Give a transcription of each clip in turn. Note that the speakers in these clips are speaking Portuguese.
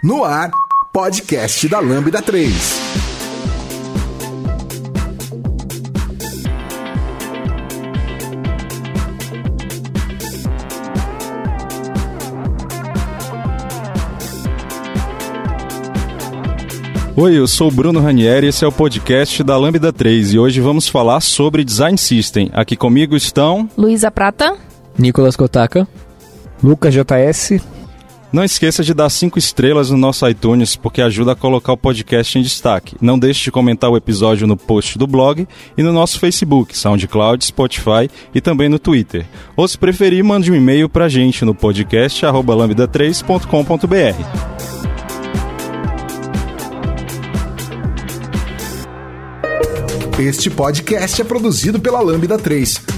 No ar, podcast da Lambda 3. Oi, eu sou o Bruno Ranieri e esse é o podcast da Lambda 3 e hoje vamos falar sobre Design System. Aqui comigo estão Luísa Prata, Nicolas Kotaka, Lucas JS. Não esqueça de dar cinco estrelas no nosso iTunes, porque ajuda a colocar o podcast em destaque. Não deixe de comentar o episódio no post do blog e no nosso Facebook, SoundCloud, Spotify e também no Twitter. Ou se preferir, mande um e-mail pra gente no podcast lambda3.com.br. Este podcast é produzido pela Lambda 3.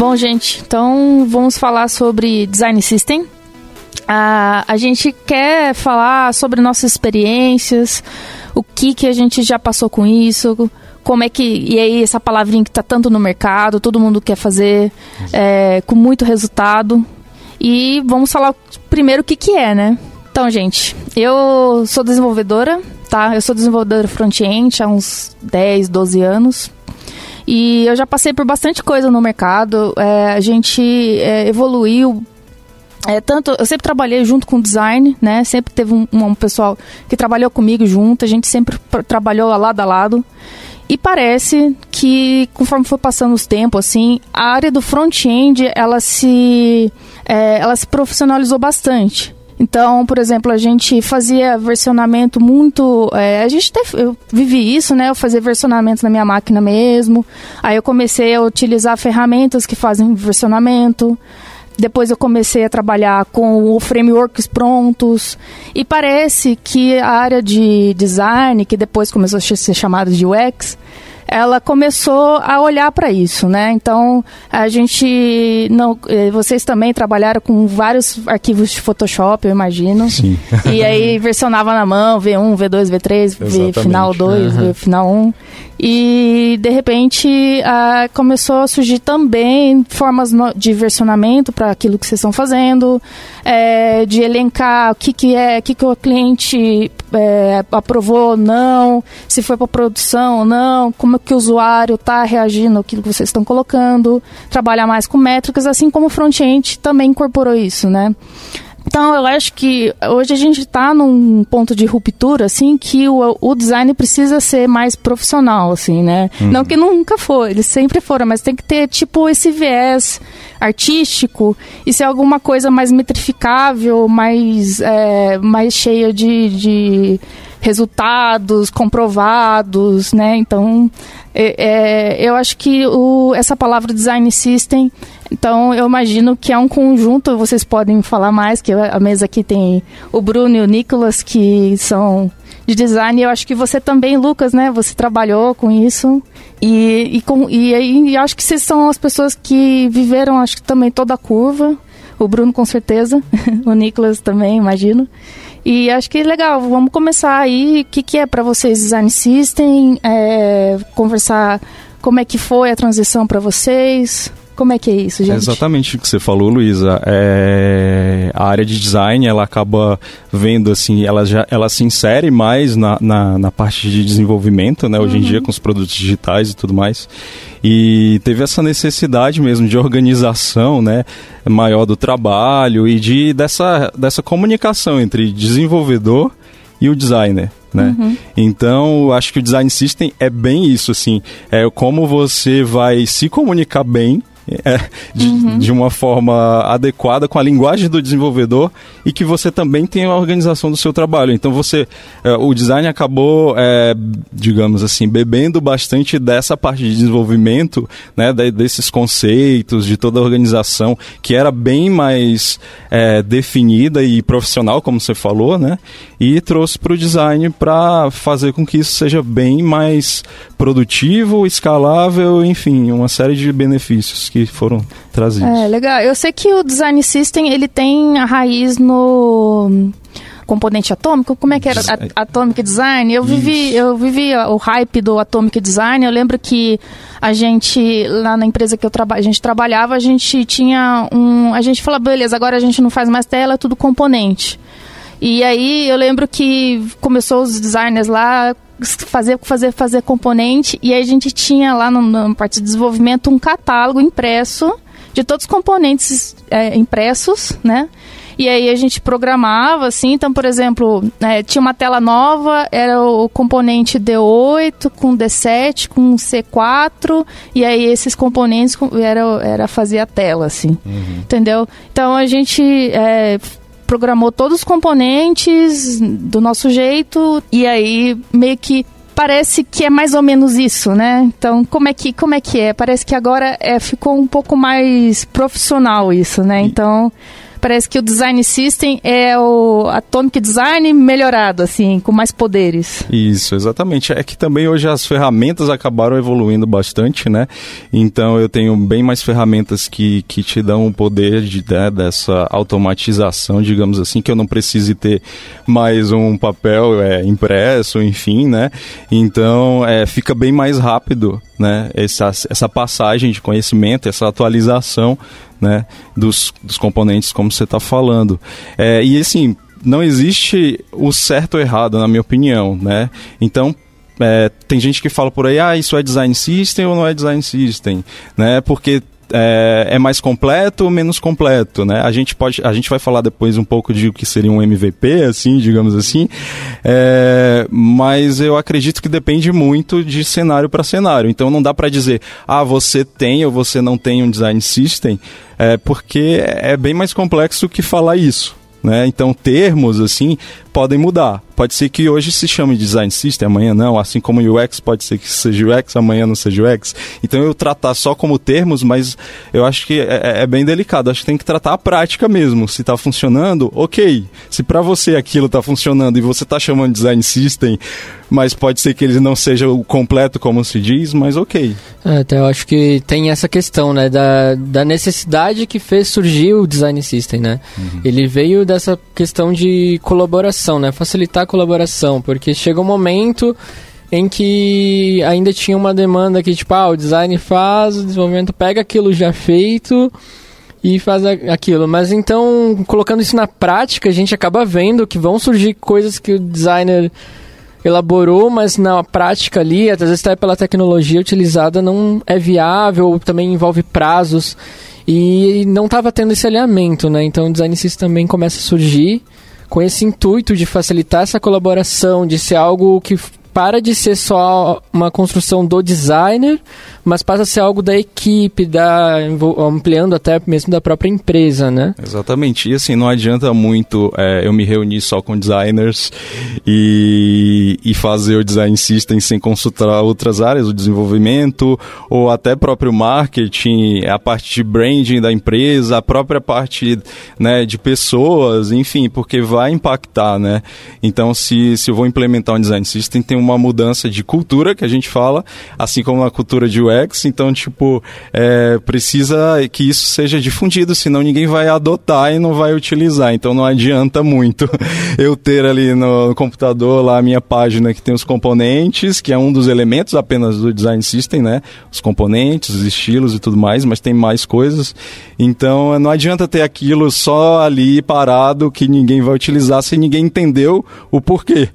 Bom, gente, então vamos falar sobre Design System. Ah, a gente quer falar sobre nossas experiências, o que, que a gente já passou com isso, como é que. E aí, essa palavrinha que está tanto no mercado, todo mundo quer fazer, é, com muito resultado. E vamos falar primeiro o que, que é, né? Então, gente, eu sou desenvolvedora, tá? Eu sou desenvolvedora front-end há uns 10, 12 anos. E eu já passei por bastante coisa no mercado. É, a gente é, evoluiu. É, tanto, eu sempre trabalhei junto com design, né? Sempre teve um, um pessoal que trabalhou comigo junto. A gente sempre trabalhou lado a lado. E parece que, conforme foi passando os tempos, assim, a área do front-end, ela se, é, ela se profissionalizou bastante. Então, por exemplo, a gente fazia versionamento muito. É, a gente teve, eu vivi isso, né? Eu fazia versionamento na minha máquina mesmo. Aí eu comecei a utilizar ferramentas que fazem versionamento. Depois eu comecei a trabalhar com frameworks prontos. E parece que a área de design, que depois começou a ser chamada de UX, ela começou a olhar para isso, né? Então a gente não, vocês também trabalharam com vários arquivos de Photoshop, eu imagino. Sim. E aí versionava na mão, V1, V2, V3, V final 2, uhum. V final 1. E de repente uh, começou a surgir também formas de versionamento para aquilo que vocês estão fazendo, é, de elencar o que, que é, o que, que o cliente é, aprovou ou não, se foi para produção ou não, como que o usuário está reagindo àquilo que vocês estão colocando, trabalhar mais com métricas, assim como o front-end também incorporou isso, né? Então, eu acho que hoje a gente está num ponto de ruptura, assim, que o, o, design precisa ser mais profissional, assim, né? Uhum. Não que nunca foi, eles sempre foram, mas tem que ter, tipo, esse viés artístico e ser alguma coisa mais metrificável, mais, é, mais cheia de, de resultados comprovados, né? Então, é, é, eu acho que o, essa palavra design system, então eu imagino que é um conjunto, vocês podem falar mais, que a mesa aqui tem o Bruno e o Nicolas, que são de design, eu acho que você também, Lucas, né? Você trabalhou com isso. E, e, com, e aí acho que vocês são as pessoas que viveram, acho que também toda a curva. O Bruno com certeza, o Nicolas também, imagino. E acho que é legal, vamos começar aí. O que, que é para vocês Design System? É, conversar como é que foi a transição para vocês. Como é que é isso, gente? É exatamente o que você falou, Luísa. É... A área de design, ela acaba vendo, assim, ela, já, ela se insere mais na, na, na parte de desenvolvimento, né? Hoje uhum. em dia, com os produtos digitais e tudo mais. E teve essa necessidade mesmo de organização, né? Maior do trabalho e de, dessa, dessa comunicação entre desenvolvedor e o designer. Né? Uhum. Então, acho que o design system é bem isso, assim, é como você vai se comunicar bem de, uhum. de, uma forma adequada com a linguagem do desenvolvedor e que você também tem a organização do seu trabalho. Então você, é, o design acabou, é, digamos assim, bebendo bastante dessa parte de desenvolvimento, né, desses conceitos, de toda a organização, que era bem mais é, definida e profissional, como você falou, né, e trouxe para o design para fazer com que isso seja bem mais produtivo, escalável, enfim, uma série de benefícios que foram trazidos. É, legal. Eu sei que o design system, ele tem a raiz no componente atômico, como é que era? A, atomic Design. Eu vivi, eu vivi o hype do Atomic Design. Eu lembro que a gente, lá na empresa que eu traba, a gente trabalhava, a gente tinha um. A gente falava, beleza, agora a gente não faz mais tela, é tudo componente. E aí eu lembro que começou os designers lá fazer fazer fazer componente e aí a gente tinha lá no, na parte de desenvolvimento um catálogo impresso de todos os componentes é, impressos, né? E aí a gente programava, assim, então, por exemplo, é, tinha uma tela nova, era o componente D8 com D7 com C4, e aí esses componentes era, era fazer a tela, assim, uhum. entendeu? Então a gente é, programou todos os componentes do nosso jeito, e aí meio que parece que é mais ou menos isso, né? Então, como é que, como é, que é? Parece que agora é, ficou um pouco mais profissional isso, né? Então, parece que o design system é o Atomic Design melhorado, assim, com mais poderes. Isso, exatamente. É que também hoje as ferramentas acabaram evoluindo bastante, né? Então eu tenho bem mais ferramentas que, que te dão o poder de, né, dessa automatização, digamos assim, que eu não precise ter mais um papel é, impresso, enfim, né? Então é, fica bem mais rápido, né? Essa, essa passagem de conhecimento, essa atualização né, dos, dos componentes, como você está falando. É, e assim, não existe o certo ou errado, na minha opinião, né? Então, é, tem gente que fala por aí, ah, isso é design system ou não é design system, né? Porque é, é, mais completo ou menos completo, né? A gente pode, a gente vai falar depois um pouco de o que seria um MVP, assim, digamos assim. É, mas eu acredito que depende muito de cenário para cenário. Então não dá para dizer, ah, você tem ou você não tem um design system, é, porque é bem mais complexo que falar isso. Né? Então, termos assim podem mudar. Pode ser que hoje se chame design system, amanhã não. Assim como UX pode ser que seja UX, amanhã não seja UX. Então, eu tratar só como termos, mas eu acho que é, é, é bem delicado. Acho que tem que tratar a prática mesmo. Se está funcionando, ok. Se para você aquilo está funcionando e você está chamando de design system, mas pode ser que ele não seja o completo como se diz, mas ok. É, até eu acho que tem essa questão, né, da, da necessidade que fez surgir o design system, né? Uhum. Ele veio dessa questão de colaboração, né? Facilitar a colaboração, porque chega um momento em que ainda tinha uma demanda que, tipo, ah, o design faz, o desenvolvimento pega aquilo já feito e faz aquilo. Mas então, colocando isso na prática, a gente acaba vendo que vão surgir coisas que o designer elaborou, mas na prática ali, às vezes até pela tecnologia utilizada, não é viável, também envolve prazos. E não estava tendo esse alinhamento, né? Então o design system também começa a surgir com esse intuito de facilitar essa colaboração, de ser algo que para de ser só uma construção do designer, mas passa a ser algo da equipe, da, ampliando até mesmo da própria empresa, né? Exatamente. E assim, não adianta muito é, eu me reunir só com designers e, e fazer o design system sem consultar outras áreas, o desenvolvimento ou até próprio marketing, a parte de branding da empresa, a própria parte né, de pessoas, enfim, porque vai impactar, né? Então, se, se eu vou implementar um design system, tem uma mudança de cultura que a gente fala, assim como a cultura de UX. Então, tipo, é, precisa que isso seja difundido, senão ninguém vai adotar e não vai utilizar. Então, não adianta muito eu ter ali no computador lá a minha página que tem os componentes, que é um dos elementos apenas do design system, né? Os componentes, os estilos e tudo mais, mas tem mais coisas. Então, não adianta ter aquilo só ali parado que ninguém vai utilizar se ninguém entendeu o porquê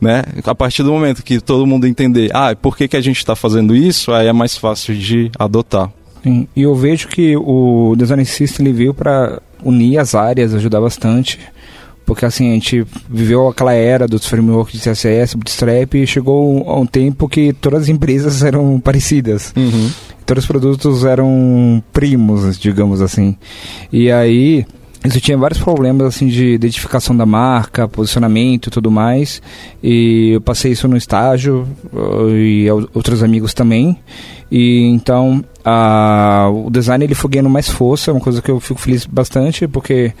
né? A partir do momento que todo mundo entender, ah, por que, que a gente está fazendo isso, aí é mais fácil de adotar. Sim. E eu vejo que o Design System ele veio para unir as áreas, ajudar bastante. Porque assim, a gente viveu aquela era dos frameworks de CSS, Bootstrap, e chegou a um tempo que todas as empresas eram parecidas. Uhum. todos os produtos eram primos, digamos assim. E aí isso tinha vários problemas assim de identificação da marca, posicionamento e tudo mais. E eu passei isso no estágio e outros amigos também. E então a, o design ele foi ganhando mais força, uma coisa que eu fico feliz bastante, porque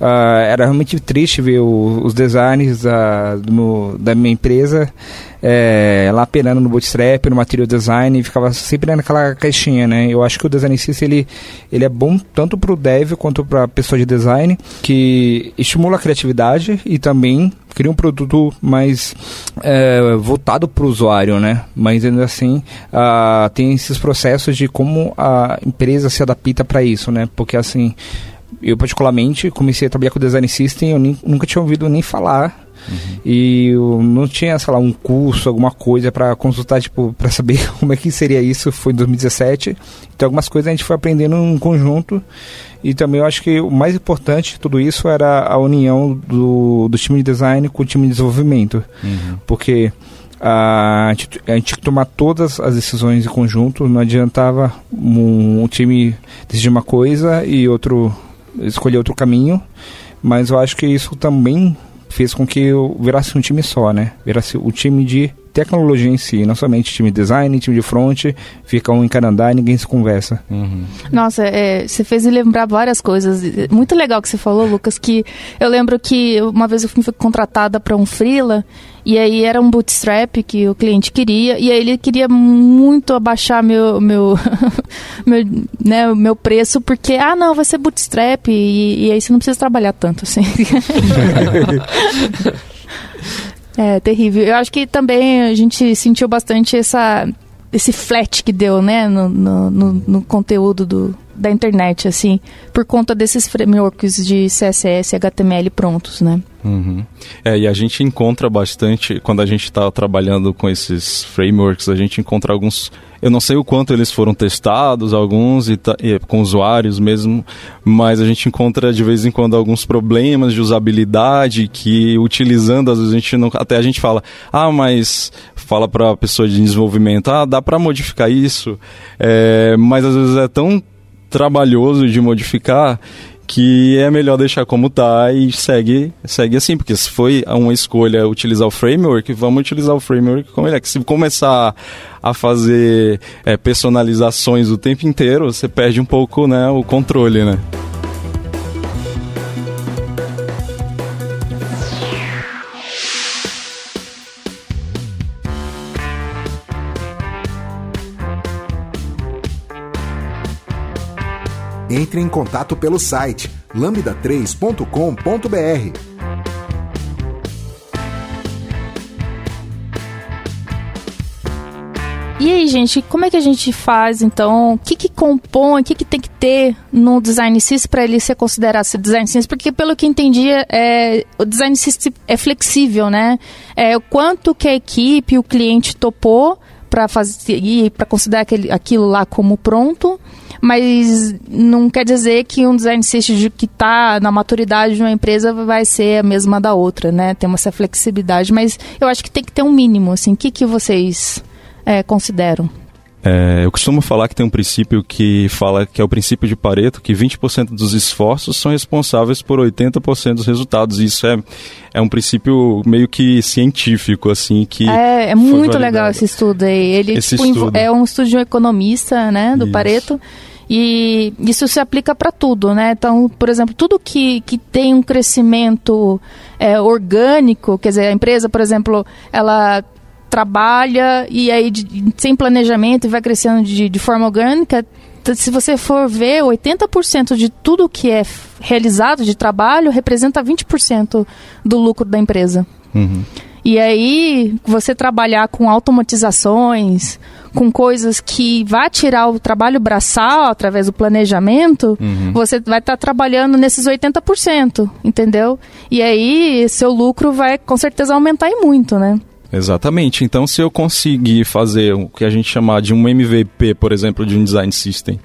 uh, era realmente triste ver o, os designs da, meu, da minha empresa é, lá penando no bootstrap, no material design, e ficava sempre naquela caixinha, né? Eu acho que o design system ele, ele é bom tanto para o dev quanto para a pessoa de design, que estimula a criatividade e também cria um produto mais é, voltado para o usuário, né? Mas ainda assim uh, tem esses processos de como a empresa se adapta para isso, né? Porque assim eu particularmente comecei a trabalhar com design system, eu nem, nunca tinha ouvido nem falar Uhum. E eu não tinha, sei lá, um curso, alguma coisa para consultar, tipo, para saber como é que seria isso. Foi em 2017. Então, algumas coisas a gente foi aprendendo em conjunto. E também eu acho que o mais importante de tudo isso era a união do, do time de design com o time de desenvolvimento. Uhum. Porque a gente, a gente tinha que tomar todas as decisões em conjunto. Não adiantava um, um time decidir uma coisa e outro escolher outro caminho. Mas eu acho que isso também fez com que eu virasse um time só, né? Virasse o time de tecnologia em si, não somente time de design, time de front, fica um em Canadá e ninguém se conversa. Uhum. Nossa, é, você fez me lembrar várias coisas. Muito legal que você falou, Lucas, que eu lembro que uma vez eu fui contratada para um freela e aí era um bootstrap que o cliente queria, e aí ele queria muito abaixar meu meu, meu, né, meu preço, porque, ah, não, vai ser bootstrap, e, e aí você não precisa trabalhar tanto, assim. é, terrível. Eu acho que também a gente sentiu bastante essa, esse flat que deu, né, no, no, no, no conteúdo do, da internet, assim, por conta desses frameworks de CSS e HTML prontos, né? Uhum. É, e a gente encontra bastante, quando a gente está trabalhando com esses frameworks, a gente encontra alguns. Eu não sei o quanto eles foram testados, alguns, e, e, com usuários mesmo, mas a gente encontra de vez em quando alguns problemas de usabilidade que, utilizando, às vezes a gente não. Até a gente fala, ah, mas. Fala para a pessoa de desenvolvimento, ah, dá para modificar isso, é, mas às vezes é tão trabalhoso de modificar que é melhor deixar como tá e segue, segue assim, porque se foi uma escolha utilizar o framework, vamos utilizar o framework como ele é. Que se começar a fazer é, personalizações o tempo inteiro, você perde um pouco né, o controle, né? Entre em contato pelo site lambda3.com.br. E aí, gente, como é que a gente faz então? O que, que compõe, o que, que tem que ter no design system para ele ser considerado ser design system? Porque pelo que entendi, é, o design system é flexível, né? É, o quanto que a equipe, o cliente topou para fazer para considerar aquele, aquilo lá como pronto mas não quer dizer que um design system que está na maturidade de uma empresa vai ser a mesma da outra, né? Tem essa flexibilidade, mas eu acho que tem que ter um mínimo, assim. O que, que vocês é, consideram? É, eu costumo falar que tem um princípio que fala que é o princípio de Pareto, que 20% dos esforços são responsáveis por 80% dos resultados. E isso é, é um princípio meio que científico, assim, que... É, é muito legal esse estudo aí. Ele esse tipo, estudo. é um estudo de um economista, né, do isso. Pareto, e isso se aplica para tudo, né? Então, por exemplo, tudo que, que tem um crescimento é, orgânico, quer dizer, a empresa, por exemplo, ela trabalha e aí de, sem planejamento e vai crescendo de, de forma orgânica, se você for ver, 80% de tudo que é realizado de trabalho representa 20% do lucro da empresa. Uhum. E aí, você trabalhar com automatizações, com coisas que vai tirar o trabalho braçal através do planejamento, uhum. você vai estar tá trabalhando nesses 80%, entendeu? E aí, seu lucro vai com certeza aumentar e muito, né? Exatamente. Então, se eu conseguir fazer o que a gente chama de um MVP, por exemplo, de um design system,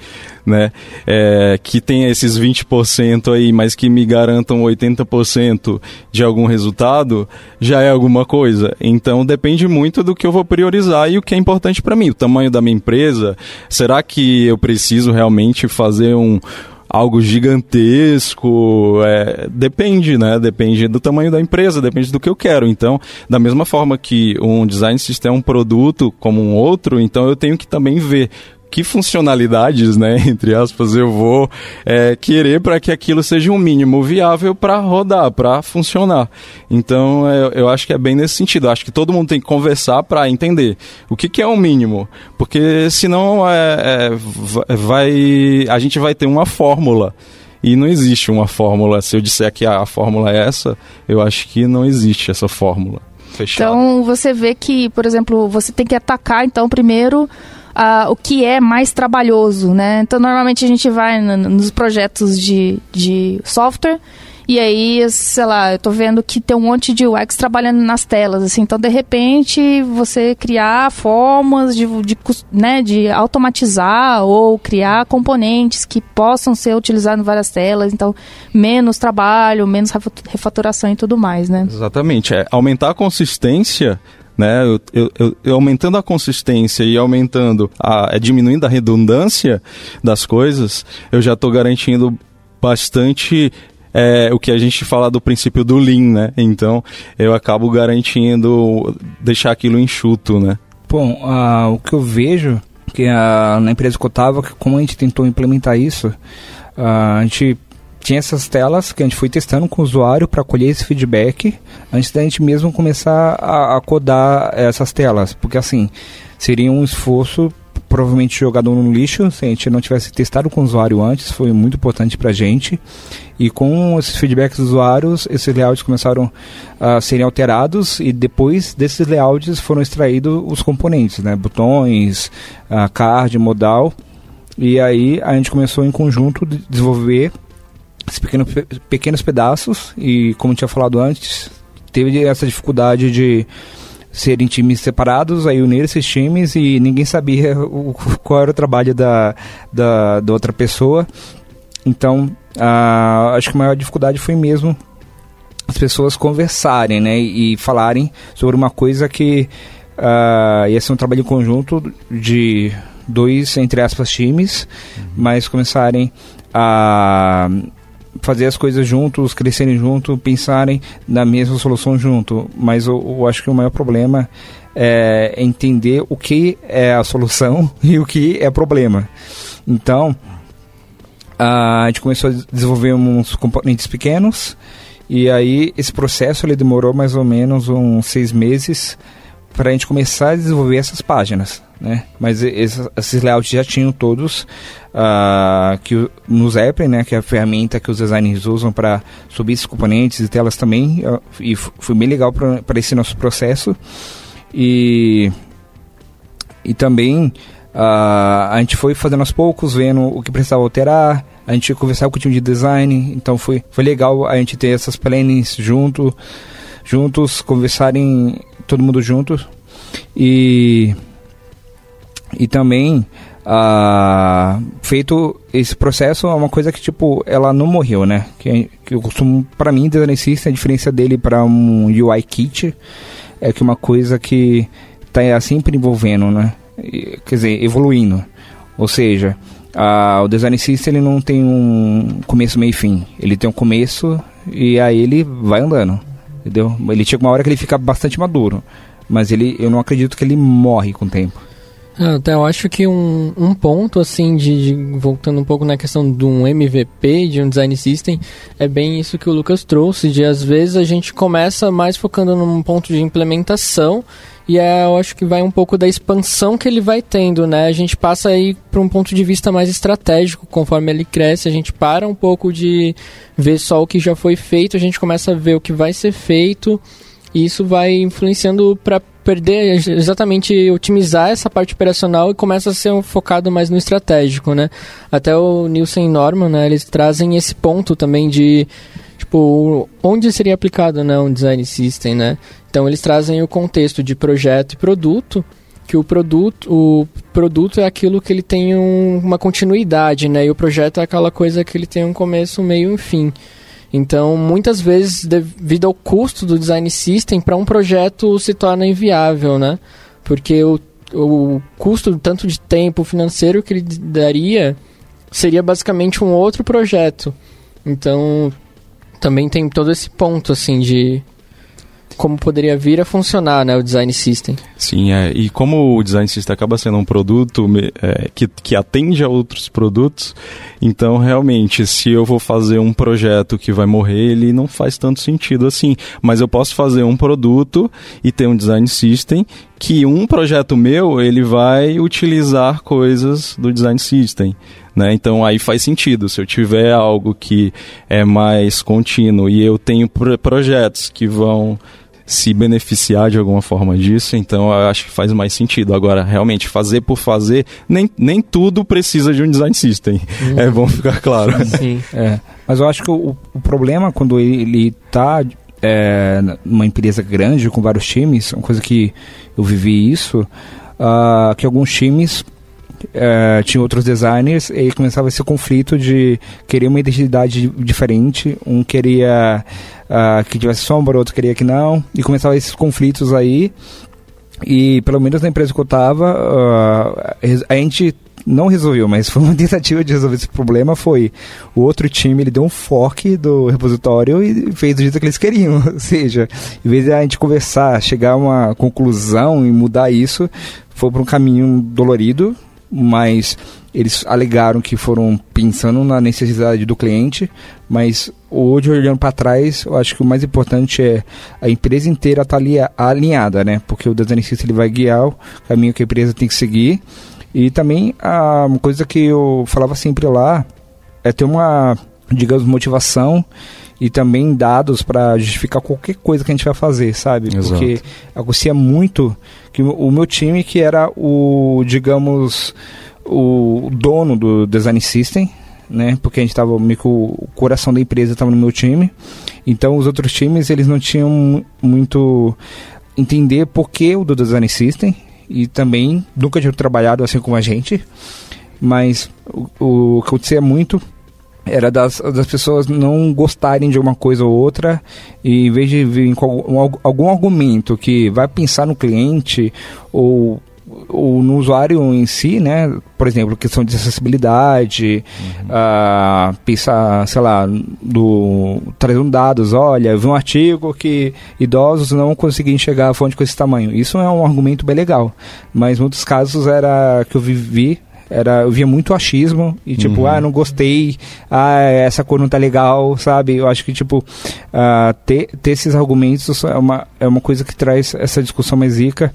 né, é, que tenha esses 20% aí, mas que me garantam 80% de algum resultado, já é alguma coisa. Então, depende muito do que eu vou priorizar e o que é importante para mim. O tamanho da minha empresa, será que eu preciso realmente fazer um algo gigantesco. É, depende, né? Depende do tamanho da empresa, depende do que eu quero. Então, da mesma forma que um design system é um produto como um outro, então eu tenho que também ver que funcionalidades, né, entre aspas, eu vou é, querer para que aquilo seja um mínimo viável para rodar, para funcionar. Então, eu, eu, acho que é bem nesse sentido. Eu acho que todo mundo tem que conversar para entender o que, que é o um mínimo, porque senão é, é, vai, a gente vai ter uma fórmula. E não existe uma fórmula. Se eu disser que a fórmula é essa, eu acho que não existe essa fórmula. Fechado. Então você vê que, por exemplo, você tem que atacar então primeiro uh, o que é mais trabalhoso, né? Então, normalmente a gente vai nos projetos de, de software e aí, sei lá, eu tô vendo que tem um monte de UX trabalhando nas telas, assim. Então, de repente, você criar formas de, de, né, de automatizar ou criar componentes que possam ser utilizados em várias telas. Então, menos trabalho, menos refaturação e tudo mais, né? Exatamente. É, aumentar a consistência né? Eu, eu, eu, aumentando a consistência e aumentando a é, diminuindo a redundância das coisas, eu já estou garantindo bastante é, o que a gente fala do princípio do lean, né? Então eu acabo garantindo deixar aquilo enxuto, né? Bom, uh, o que eu vejo que uh, na empresa que eu estava, como a gente tentou implementar isso, uh, a gente tinha essas telas que a gente foi testando com o usuário para colher esse feedback antes da gente mesmo começar a, a, codar essas telas, porque assim seria um esforço provavelmente jogado no lixo se a gente não tivesse testado com o usuário antes, foi muito importante para a gente. E com esses feedbacks dos usuários, esses layouts começaram a serem alterados e depois desses layouts foram extraídos os componentes, né? botões, card, modal. E aí a gente começou em conjunto desenvolver esses pequenos, pequenos pedaços e, como tinha falado antes, teve essa dificuldade de serem times separados, aí unir esses times e ninguém sabia o, qual era o trabalho da, da, da outra pessoa. Então, a, acho que a maior dificuldade foi mesmo as pessoas conversarem, né, e, falarem sobre uma coisa que uh, ia ser um trabalho em conjunto de dois, entre aspas, times, uhum. mas começarem a fazer as coisas juntos, crescerem junto, pensarem na mesma solução junto. Mas eu, eu acho que o maior problema é entender o que é a solução e o que é problema. Então, a gente começou a desenvolver uns componentes pequenos e aí esse processo ele demorou mais ou menos uns seis meses para a gente começar a desenvolver essas páginas, né? Mas esses, esses layouts já tinham todos uh, que no Zeppelin, né? Que é a ferramenta que os designers usam para subir esses componentes e telas também. E foi bem legal para esse nosso processo. E, e também uh, a gente foi fazendo aos poucos, vendo o que precisava alterar. A gente conversava com o time de design, então foi, foi legal a gente ter essas plannings junto, juntos, conversarem todo mundo junto. E, e também, ah, feito esse processo, é uma coisa que, tipo, ela não morreu, né? Que, que eu costumo, para mim, design a diferença dele para um UI kit é que uma coisa que tá sempre envolvendo, né? Quer dizer, evoluindo. Ou seja, o design system ele não tem um começo, meio e fim. Ele tem um começo e aí ele vai andando entendeu? Ele chega uma hora que ele fica bastante maduro, mas ele, eu não acredito que ele morre com o tempo. Ah, até eu acho que um, um ponto, assim, de, de, voltando um pouco na questão de um MVP, de um design system, é bem isso que o Lucas trouxe, de às vezes a gente começa mais focando num ponto de implementação e é, eu acho que vai um pouco da expansão que ele vai tendo, né? A gente passa aí para um ponto de vista mais estratégico, conforme ele cresce, a gente para um pouco de ver só o que já foi feito, a gente começa a ver o que vai ser feito, e isso vai influenciando para perder exatamente otimizar essa parte operacional e começa a ser um focado mais no estratégico, né? Até o Nielsen e Norman, né, eles trazem esse ponto também de tipo, onde seria aplicado né, um design system, né? Então eles trazem o contexto de projeto e produto, que o produto, o produto é aquilo que ele tem um, uma continuidade, né? E o projeto é aquela coisa que ele tem um começo, meio e um fim. Então, muitas vezes, devido ao custo do design system, para um projeto se torna inviável, né? Porque o, o custo tanto de tempo financeiro que ele daria seria basicamente um outro projeto. Então, também tem todo esse ponto, assim, de como poderia vir a funcionar, né, o design system. Sim, é, e como o design system acaba sendo um produto é, que, que atende a outros produtos, então realmente, se eu vou fazer um projeto que vai morrer, ele não faz tanto sentido assim. Mas eu posso fazer um produto e ter um design system que um projeto meu ele vai utilizar coisas do design system. Né? Então aí faz sentido. Se eu tiver algo que é mais contínuo e eu tenho projetos que vão se beneficiar de alguma forma disso, então eu acho que faz mais sentido. Agora, realmente, fazer por fazer, nem, nem tudo precisa de um design system. Uhum. É bom ficar claro. Sim. é. Mas eu acho que o, o problema quando ele está é, numa empresa grande com vários times, uma coisa que eu vivi isso, uh, que alguns times uh, tinha outros designers e começava esse conflito de querer uma identidade diferente. Um queria uh, que tivesse sombra, outro queria que não. E começava esses conflitos aí. E pelo menos na empresa que eu estava, uh, a gente não resolveu, mas foi uma tentativa de resolver esse problema. Foi o outro time, ele deu um fork do repositório e fez do jeito que eles queriam. Ou seja, em vez de a gente conversar, chegar a uma conclusão e mudar isso, foi para um caminho dolorido, mas eles alegaram que foram pensando na necessidade do cliente, mas hoje olhando para trás, eu acho que o mais importante é a empresa inteira estar tá alinhada, né? Porque o design system ele vai guiar o caminho que a empresa tem que seguir. E também a uma coisa que eu falava sempre lá é ter uma, digamos, motivação e também dados para justificar qualquer coisa que a gente vai fazer, sabe? Exato. Porque acontecia muito que o meu time que era o, digamos, o dono do design system, né? Porque a gente estava meio que o coração da empresa estava no meu time. Então os outros times eles não tinham muito entender por que o do design system e também nunca tinham trabalhado assim como a gente. Mas o, o que acontecia muito era das, das pessoas não gostarem de uma coisa ou outra e em vez de vir com algum, algum argumento que vai pensar no cliente ou ou no usuário em si, né? Por exemplo, questão de acessibilidade, uhum. uh, pensar, sei lá, do trazendo dados, olha, vi um artigo que idosos não conseguiam enxergar a fonte com esse tamanho. Isso é um argumento bem legal, mas muitos casos era que eu vivi era eu via muito achismo e tipo uhum. ah não gostei ah essa cor não tá legal sabe eu acho que tipo uh, ter, ter esses argumentos é uma, é uma coisa que traz essa discussão mais rica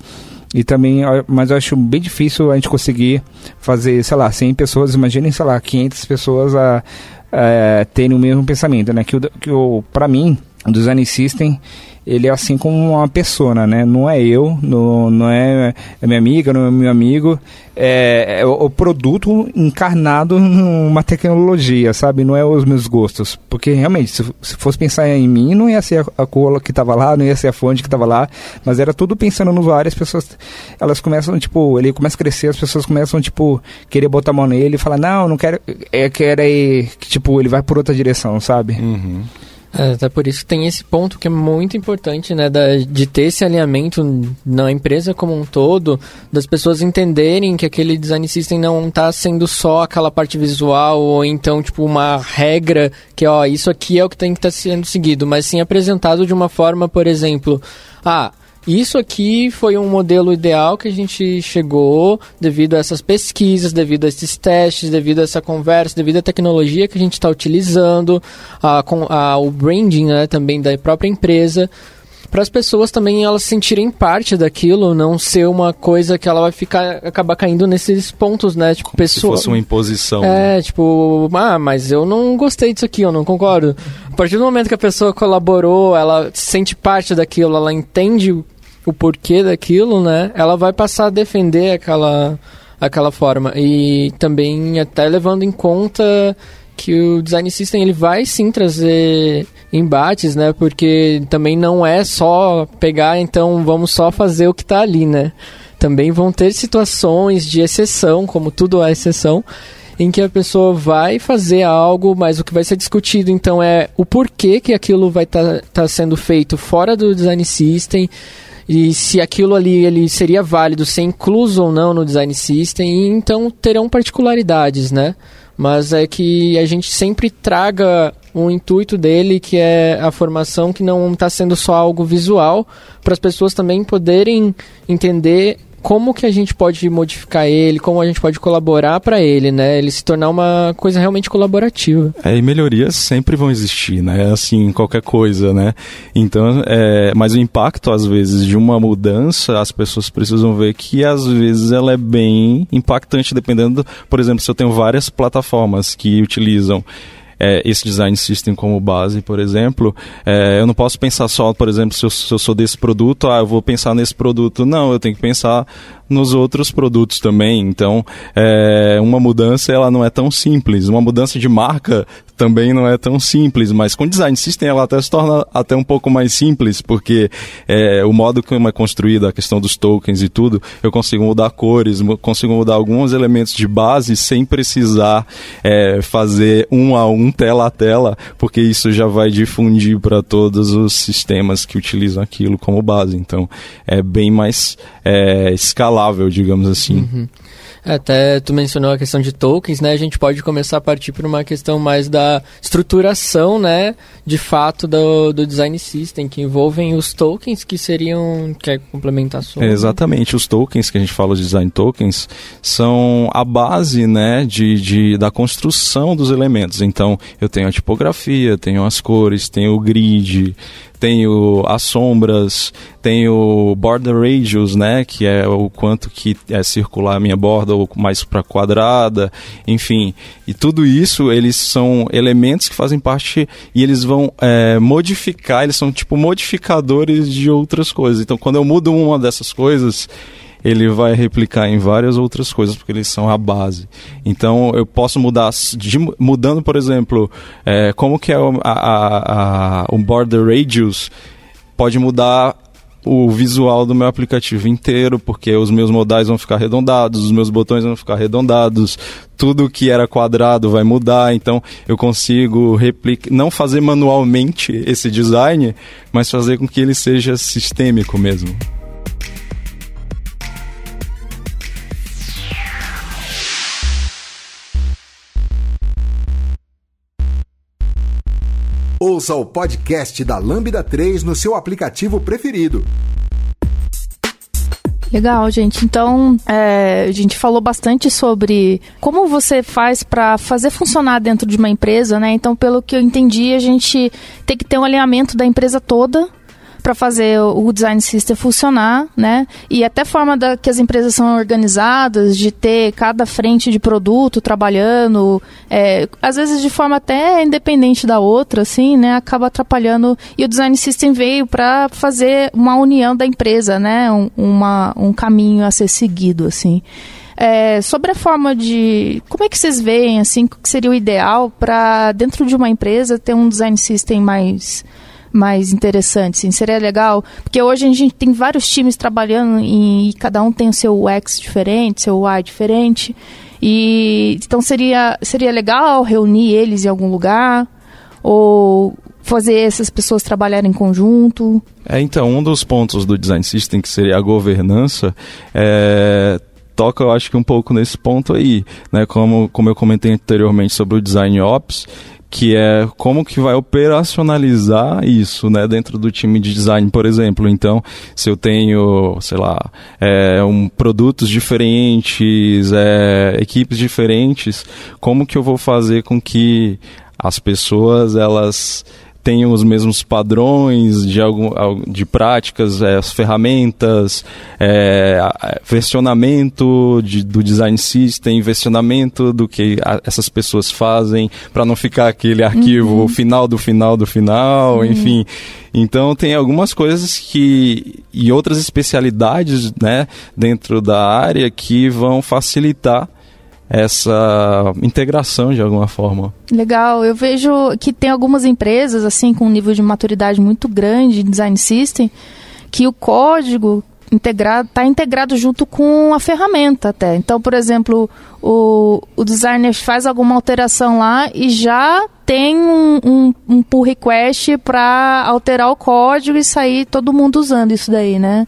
e também, mas eu acho bem difícil a gente conseguir fazer, sei lá, 100 pessoas, imaginem, sei lá, 500 pessoas a, a terem o mesmo pensamento, né? Que, o, que o, pra mim, o Design System, ele é assim como uma persona, né? Não é eu, não, não é, é minha amiga, não é meu amigo. É, é, o produto encarnado numa tecnologia, sabe? Não é os meus gostos. Porque realmente, se, se fosse pensar em mim, não ia ser a, a cola que estava lá, não ia ser a fonte que estava lá, mas era tudo pensando no usuário, as pessoas, elas começam, tipo, ele começa a crescer, as pessoas começam, tipo, querer botar a mão nele e falar, não, não quero, é, quero é, tipo, ele vai por outra direção, sabe? Uhum. É, até por isso tem esse ponto que é muito importante, né, da, de ter esse alinhamento na empresa como um todo, das pessoas entenderem que aquele design system não está sendo só aquela parte visual ou então tipo uma regra que ó, isso aqui é o que tem que estar tá sendo seguido, mas sim apresentado de uma forma, por exemplo, ah, isso aqui foi um modelo ideal que a gente chegou devido a essas pesquisas, devido a esses testes, devido a essa conversa, devido à tecnologia que a gente está utilizando, a, a, o branding né, também da própria empresa para as pessoas também elas sentirem parte daquilo, não ser uma coisa que ela vai ficar acabar caindo nesses pontos, né? Tipo, Como pessoa... se fosse uma imposição. É, né? tipo, ah, mas eu não gostei disso aqui, eu não concordo. A partir do momento que a pessoa colaborou, ela sente parte daquilo, ela entende o porquê daquilo, né? Ela vai passar a defender aquela, aquela forma. E também até levando em conta que o design system ele vai sim trazer embates, né? Porque também não é só pegar, então vamos só fazer o que está ali, né? Também vão ter situações de exceção, como tudo é exceção, em que a pessoa vai fazer algo, mas o que vai ser discutido então é o porquê que aquilo vai estar tá, tá sendo feito fora do design system e se aquilo ali ele seria válido ser incluso ou não no design system, e então terão particularidades, né? Mas é que a gente sempre traga um intuito dele que é a formação que não está sendo só algo visual, para as pessoas também poderem entender como que a gente pode modificar ele, como a gente pode colaborar para ele, né? Ele se tornar uma coisa realmente colaborativa. É, e melhorias sempre vão existir, né? Assim, qualquer coisa, né? Então, é, mas o impacto, às vezes, de uma mudança, as pessoas precisam ver que, às vezes, ela é bem impactante, dependendo, por exemplo, se eu tenho várias plataformas que utilizam é, esse design system como base, por exemplo, é, eu não posso pensar só, por exemplo, se eu, se eu, sou desse produto, ah, eu vou pensar nesse produto. Não, eu tenho que pensar nos outros produtos também. Então, é, uma mudança ela não é tão simples. Uma mudança de marca também não é tão simples, mas com design system ela até se torna até um pouco mais simples, porque é, o modo como é construída a questão dos tokens e tudo, eu consigo mudar cores, consigo mudar alguns elementos de base sem precisar é, fazer um a um, tela a tela, porque isso já vai difundir para todos os sistemas que utilizam aquilo como base. Então, é bem mais é, escalável, digamos assim. Uhum. Até tu mencionou a questão de tokens, né? A gente pode começar a partir para uma questão mais da estruturação, né? De fato do, do design system, que envolvem os tokens que seriam quer complementar sua. É, exatamente, os tokens que a gente fala de design tokens são a base, né? De, de da construção dos elementos. Então eu tenho a tipografia, tenho as cores, tenho o grid, tenho as sombras, tenho border radius, né, que é o quanto que é circular a minha borda ou mais para quadrada, enfim. E tudo isso, eles são elementos que fazem parte e eles vão é, modificar, eles são tipo modificadores de outras coisas. Então, quando eu mudo uma dessas coisas, ele vai replicar em várias outras coisas, porque eles são a base. Então eu posso mudar, de, mudando, por exemplo, é, como que é o, a, a, a, o border radius, pode mudar o visual do meu aplicativo inteiro, porque os meus modais vão ficar arredondados, os meus botões vão ficar arredondados, tudo que era quadrado vai mudar, então eu consigo replicar, não fazer manualmente esse design, mas fazer com que ele seja sistêmico mesmo. Ouça o podcast da Lambda 3 no seu aplicativo preferido. Legal, gente. Então, é, a gente falou bastante sobre como você faz para fazer funcionar dentro de uma empresa, né? Então, pelo que eu entendi, a gente tem que ter um alinhamento da empresa toda para fazer o design system funcionar, né? E até forma da, que as empresas são organizadas, de ter cada frente de produto trabalhando, é, às vezes de forma até independente da outra, assim, né? Acaba atrapalhando. E o design system veio para fazer uma união da empresa, né? Um, uma, um caminho a ser seguido, assim. É, sobre a forma de. Como é que vocês veem, assim, que seria o ideal para, dentro de uma empresa, ter um design system mais mais interessante, sim. Seria legal, porque hoje a gente tem vários times trabalhando e, e cada um tem o seu UX diferente, seu UI diferente. E então seria seria legal reunir eles em algum lugar ou fazer essas pessoas trabalharem em conjunto. É, então, um dos pontos do design system que seria a governança é toca, eu acho que um pouco nesse ponto aí, né? Como, como eu comentei anteriormente sobre o design ops, que é como que vai operacionalizar isso, né, dentro do time de design, por exemplo. Então, se eu tenho, sei lá, é, um, produtos diferentes, é, equipes diferentes, como que eu vou fazer com que as pessoas elas tenham os mesmos padrões de, algum, de práticas, é, as ferramentas, é, versionamento de, do design system, versionamento do que a, essas pessoas fazem, para não ficar aquele arquivo uhum. final do final do final, uhum. enfim. Então tem algumas coisas que e outras especialidades, né, dentro da área que vão facilitar essa integração de alguma forma. Legal, eu vejo que tem algumas empresas assim com um nível de maturidade muito grande em design system que o código integrado está integrado junto com a ferramenta até. Então, por exemplo, o, o designer faz alguma alteração lá e já tem um, um, um pull request para alterar o código e sair todo mundo usando isso daí, né?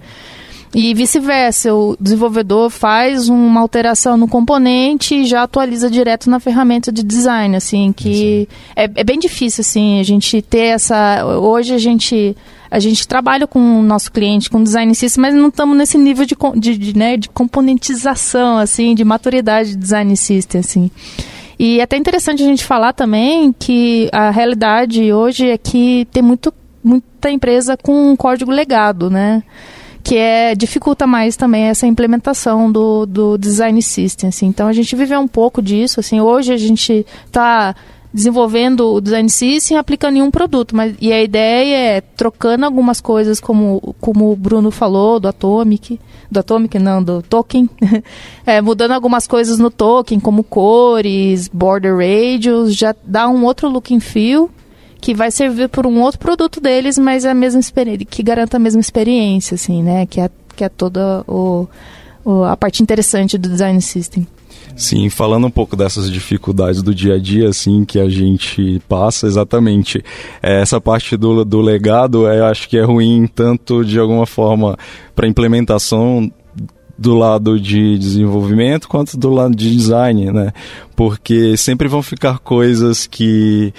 E vice-versa, o desenvolvedor faz uma alteração no componente e já atualiza direto na ferramenta de design, assim, que é, é, bem difícil, assim, a gente ter essa... Hoje a gente, a gente trabalha com o nosso cliente, com design system, mas não estamos nesse nível de, de, de, né, de componentização, assim, de maturidade de design system, assim. E é até interessante a gente falar também que a realidade hoje é que tem muito, muita empresa com um código legado, né? Que é dificulta mais também essa implementação do, do design system. Assim. Então a gente viveu um pouco disso. Assim, hoje a gente está desenvolvendo o design system aplicando em um produto, mas e a ideia é trocando algumas coisas como como o Bruno falou do Atomic, do Atomic não, do token, é, mudando algumas coisas no token como cores, border radius, já dá um outro look and feel que vai servir por um outro produto deles, mas é a mesma que garanta a mesma experiência, assim, né? Que é, que é toda o, o, a parte interessante do design system. Sim, falando um pouco dessas dificuldades do dia a dia, assim, que a gente passa, exatamente. É, essa parte do, do legado, eu acho que é ruim tanto de alguma forma para implementação do lado de desenvolvimento quanto do lado de design, né? Porque sempre vão ficar coisas que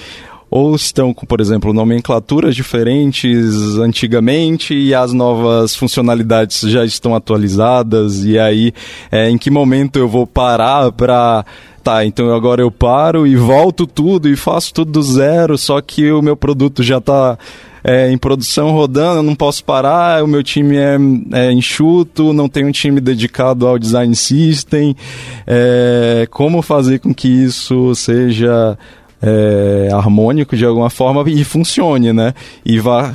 ou estão com, por exemplo, nomenclaturas diferentes antigamente e as novas funcionalidades já estão atualizadas e aí é, em que momento eu vou parar para tá, então agora eu paro e volto tudo e faço tudo do zero, só que o meu produto já está é, em produção rodando, eu não posso parar, o meu time é, é enxuto, não tem um time dedicado ao design system. É, como fazer com que isso seja é, harmônico de alguma forma e funcione, né? E vá,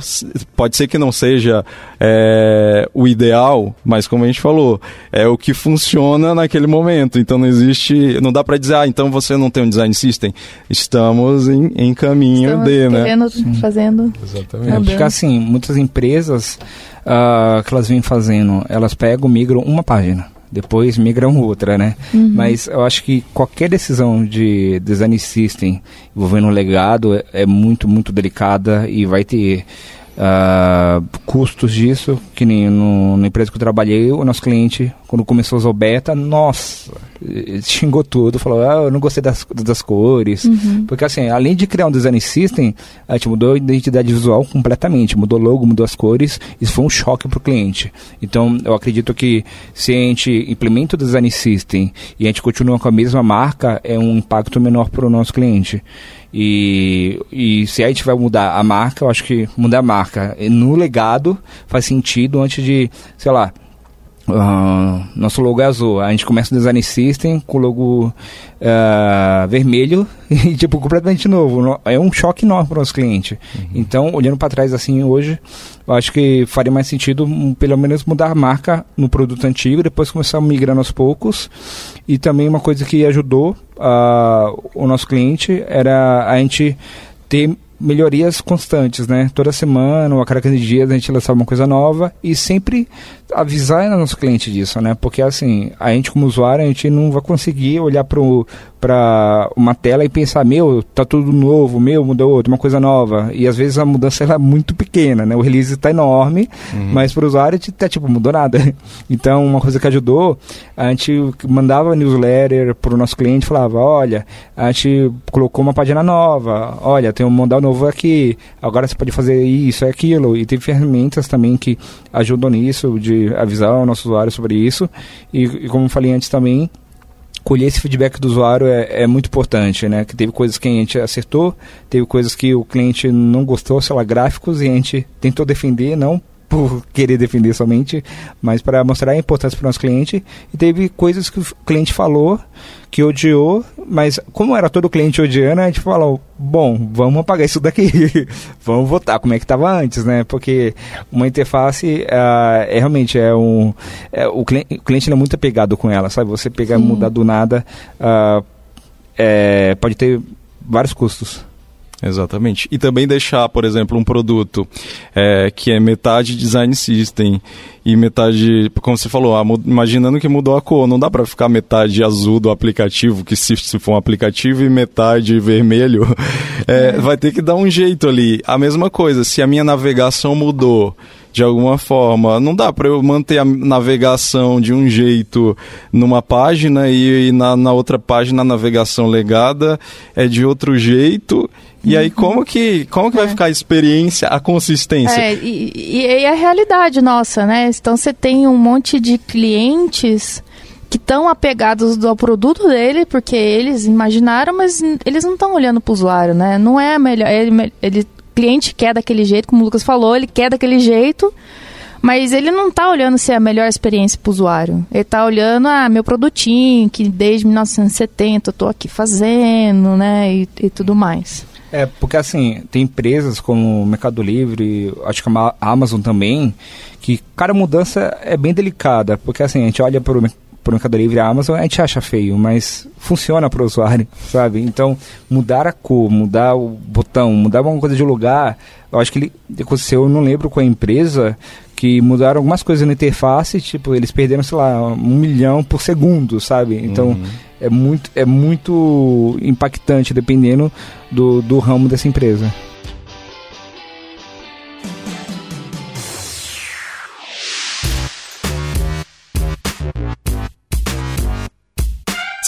pode ser que não seja é, o ideal, mas como a gente falou, é o que funciona naquele momento. Então não existe, não dá para dizer, ah, então você não tem um design system. Estamos em, em caminho Estamos de, né? Fazendo. Exatamente. É, porque assim, muitas empresas uh, que elas vêm fazendo, elas pegam, migram uma página depois migram outra, né? Uhum. Mas eu acho que qualquer decisão de design system envolvendo um legado é, é muito, muito delicada e vai ter uh, custos disso, que nem no, na empresa que eu trabalhei, o nosso cliente, quando começou a usar o beta, nossa, xingou tudo, falou, ah, eu não gostei das, das cores. Uhum. Porque assim, além de criar um design system, a gente mudou a identidade visual completamente, mudou logo, mudou as cores, isso foi um choque para o cliente. Então, eu acredito que se a gente implementa o design system e a gente continua com a mesma marca, é um impacto menor para o nosso cliente. E, e se a gente vai mudar a marca, eu acho que mudar a marca no legado faz sentido antes de, sei lá, Uh, nosso logo é azul. A gente começa o design system com o logo uh, vermelho e tipo completamente novo. É um choque enorme para o nosso cliente. Uhum. Então, olhando para trás assim hoje, eu acho que faria mais sentido um, pelo menos mudar a marca no produto antigo, depois começar a migrar aos poucos. E também uma coisa que ajudou uh, o nosso cliente era a gente ter melhorias constantes, né? Toda semana ou a cada 15 dias a gente lançava uma coisa nova e sempre avisar o nosso cliente disso, né? Porque assim, a gente como usuário, a gente não vai conseguir olhar para uma tela e pensar, meu, tá tudo novo, meu, mudou, uma coisa nova. E às vezes a mudança é muito pequena, né? O release está enorme, uhum. mas para o usuário tá tipo, mudou nada. Então, uma coisa que ajudou, a gente mandava newsletter para o nosso cliente, falava, olha, a gente colocou uma página nova, olha, tem um modal novo aqui, agora você pode fazer isso, aquilo. E tem ferramentas também que ajudam nisso, de avisar o nosso usuário sobre isso. E, e como falei antes também, colher esse feedback do usuário é, é, muito importante, né? Que teve coisas que a gente acertou, teve coisas que o cliente não gostou, sei lá, gráficos, e a gente tentou defender, não por querer defender somente, mas para mostrar a importância para o nosso cliente. E teve coisas que o cliente falou que odiou, mas como era todo cliente odiando, a gente falou: bom, vamos apagar isso daqui, vamos votar como é que estava antes, né? Porque uma interface uh, é realmente é um. É, o, cliente, o cliente é muito apegado com ela, sabe? Você pegar e mudar do nada uh, é, pode ter vários custos. Exatamente. E também deixar, por exemplo, um produto é, que é metade design system e metade, como você falou, imaginando que mudou a cor, não dá para ficar metade azul do aplicativo, que se, se for um aplicativo, e metade vermelho, é. vai ter que dar um jeito ali. A mesma coisa, se a minha navegação mudou de alguma forma. Não dá para eu manter a navegação de um jeito numa página e, e na, na, outra página a navegação legada é de outro jeito e aí, como que, como que é. vai ficar a experiência, a consistência? É, e, e, e a realidade nossa, né? Então, você tem um monte de clientes que estão apegados ao produto dele, porque eles imaginaram, mas eles não estão olhando para o usuário, né? Não é a melhor. Ele, ele, cliente quer daquele jeito, como o Lucas falou, ele quer daquele jeito, mas ele não está olhando se é a melhor experiência para o usuário. Ele está olhando, ah, meu produtinho, que desde 1970 eu estou aqui fazendo, né? E, e tudo mais. É, porque assim, tem empresas como o Mercado Livre, acho que a Amazon também, que cada mudança é bem delicada, porque assim, a gente olha para o Mercado Livre e Amazon, a gente acha feio, mas funciona para o usuário, sabe? Então, mudar a cor, mudar o botão, mudar alguma coisa de lugar, eu acho que ele aconteceu, eu não lembro com a empresa, que mudaram algumas coisas na interface, tipo, eles perderam, sei lá, um milhão por segundo, sabe? Então, uhum. é, muito, é muito impactante dependendo do, do ramo dessa empresa.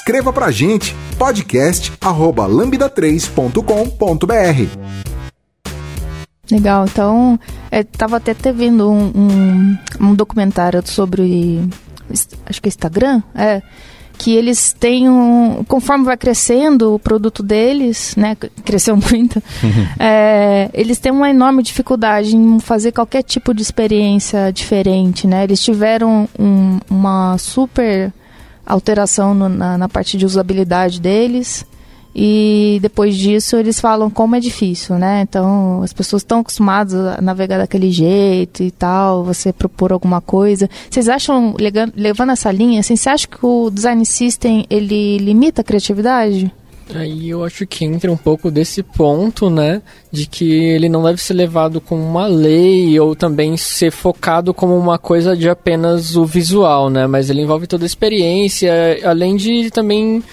Escreva pra gente podcast arroba lambda3.com.br Legal, então estava é, até te vendo um, um, um, documentário sobre acho que é Instagram, é que eles têm um, conforme vai crescendo o produto deles, né, cresceu muito, é, eles têm uma enorme dificuldade em fazer qualquer tipo de experiência diferente, né? Eles tiveram um, uma super alteração no, na, na parte de usabilidade deles e depois disso eles falam como é difícil, né? Então as pessoas estão acostumadas a navegar daquele jeito e tal, você propor alguma coisa. Vocês acham, levando essa linha, assim, você acha que o design system ele limita a criatividade? Aí eu acho que entra um pouco desse ponto, né? De que ele não deve ser levado como uma lei ou também ser focado como uma coisa de apenas o visual, né? Mas ele envolve toda a experiência, além de também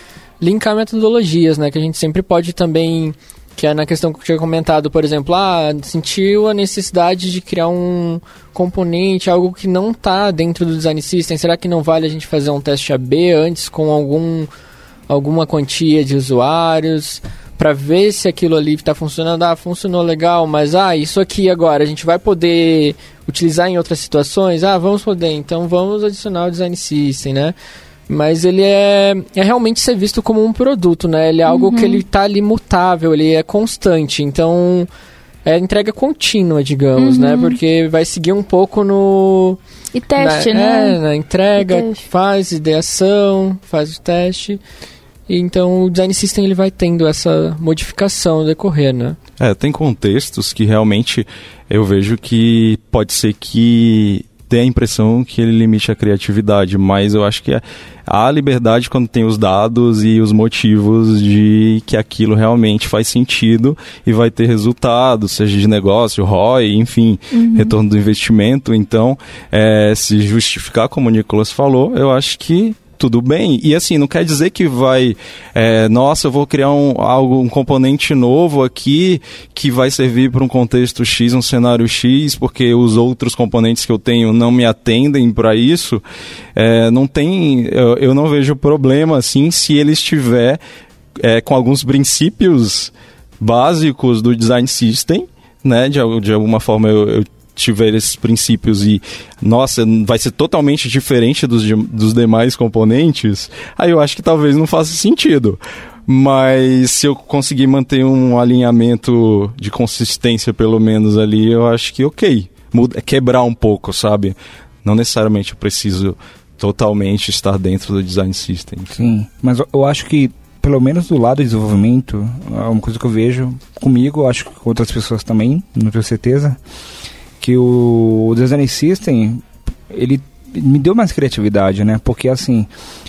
linkar metodologias, né? Que a gente sempre pode também que é na questão que eu tinha comentado, por exemplo, ah, sentiu a necessidade de criar um componente, algo que não está dentro do design system, será que não vale a gente fazer um teste AB antes com algum alguma quantia de usuários para ver se aquilo ali está funcionando? Ah, funcionou legal, mas ah, isso aqui agora a gente vai poder utilizar em outras situações? Ah, vamos poder, então vamos adicionar o design system, né? mas ele é, é realmente ser visto como um produto, né? Ele é algo uhum. que ele tá ali mutável, ele é constante. Então, é entrega contínua, digamos, né? uhum. né? Porque vai seguir um pouco no... E teste, na, né? É, na entrega, faz ideação, faz o teste. Então o design system ele vai tendo essa modificação decorrer, né? É, tem contextos que realmente eu vejo que pode ser que ter a impressão que ele limite a criatividade, mas eu acho que é, há liberdade quando tem os dados e os motivos de que aquilo realmente faz sentido e vai ter resultado, seja de negócio, ROI, enfim, uhum. retorno do investimento. Então, é, se justificar, como o Nicolas falou, eu acho que tudo bem. E assim, não quer dizer que vai, é, nossa, eu vou criar um, algo, um componente novo aqui que vai servir para um contexto X, um cenário X, porque os outros componentes que eu tenho não me atendem para isso. É, não tem, eu, eu, não vejo problema assim se ele estiver é, com alguns princípios básicos do design system, né? De, de alguma forma eu, eu tiver esses princípios e, nossa, vai ser totalmente diferente dos, dos demais componentes, aí eu acho que talvez não faça sentido. Mas se eu conseguir manter um alinhamento de consistência, pelo menos ali, eu acho que ok. muda, quebrar um pouco, sabe? Não necessariamente eu preciso totalmente estar dentro do design system. Sim, mas eu acho que pelo menos do lado do desenvolvimento, é uma coisa que eu vejo comigo, acho que com outras pessoas também, não tenho certeza, que o design system ele me deu mais criatividade, né? Porque assim,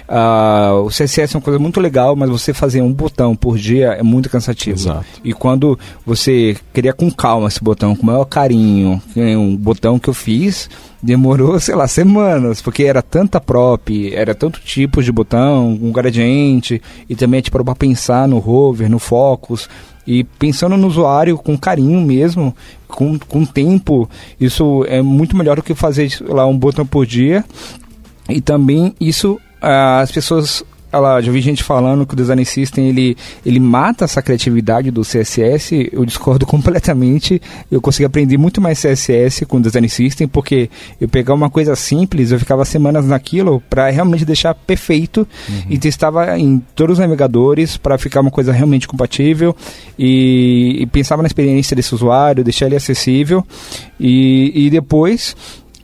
uh, o CSS é uma coisa muito legal, mas você fazer um botão por dia é muito cansativo. Exato. E quando você cria com calma esse botão, com o maior carinho, um botão que eu fiz, demorou, sei lá, semanas, porque era tanta prop, era tanto tipo de botão, um gradiente, e também tipo, para pensar no hover, no focus, e pensando no usuário com carinho mesmo, com, com tempo, isso é muito melhor do que fazer lá um botão por dia. E também isso as pessoas ela, já vi gente falando que o Design System ele, ele mata essa criatividade do CSS. Eu discordo completamente. Eu consegui aprender muito mais CSS com o Design System, porque eu pegava uma coisa simples, eu ficava semanas naquilo para realmente deixar perfeito uhum. e testava em todos os navegadores para ficar uma coisa realmente compatível e, e, pensava na experiência desse usuário, deixar ele acessível e, e depois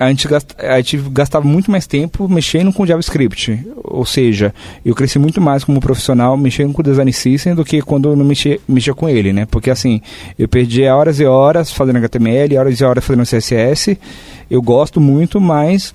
a gente, gasta, a gente gastava muito mais tempo mexendo com JavaScript. Ou seja, eu cresci muito mais como profissional mexendo com o Design System do que quando eu não mexia, mexia com ele, né? Porque assim, eu perdi horas e horas fazendo HTML, horas e horas fazendo CSS. Eu gosto muito, mas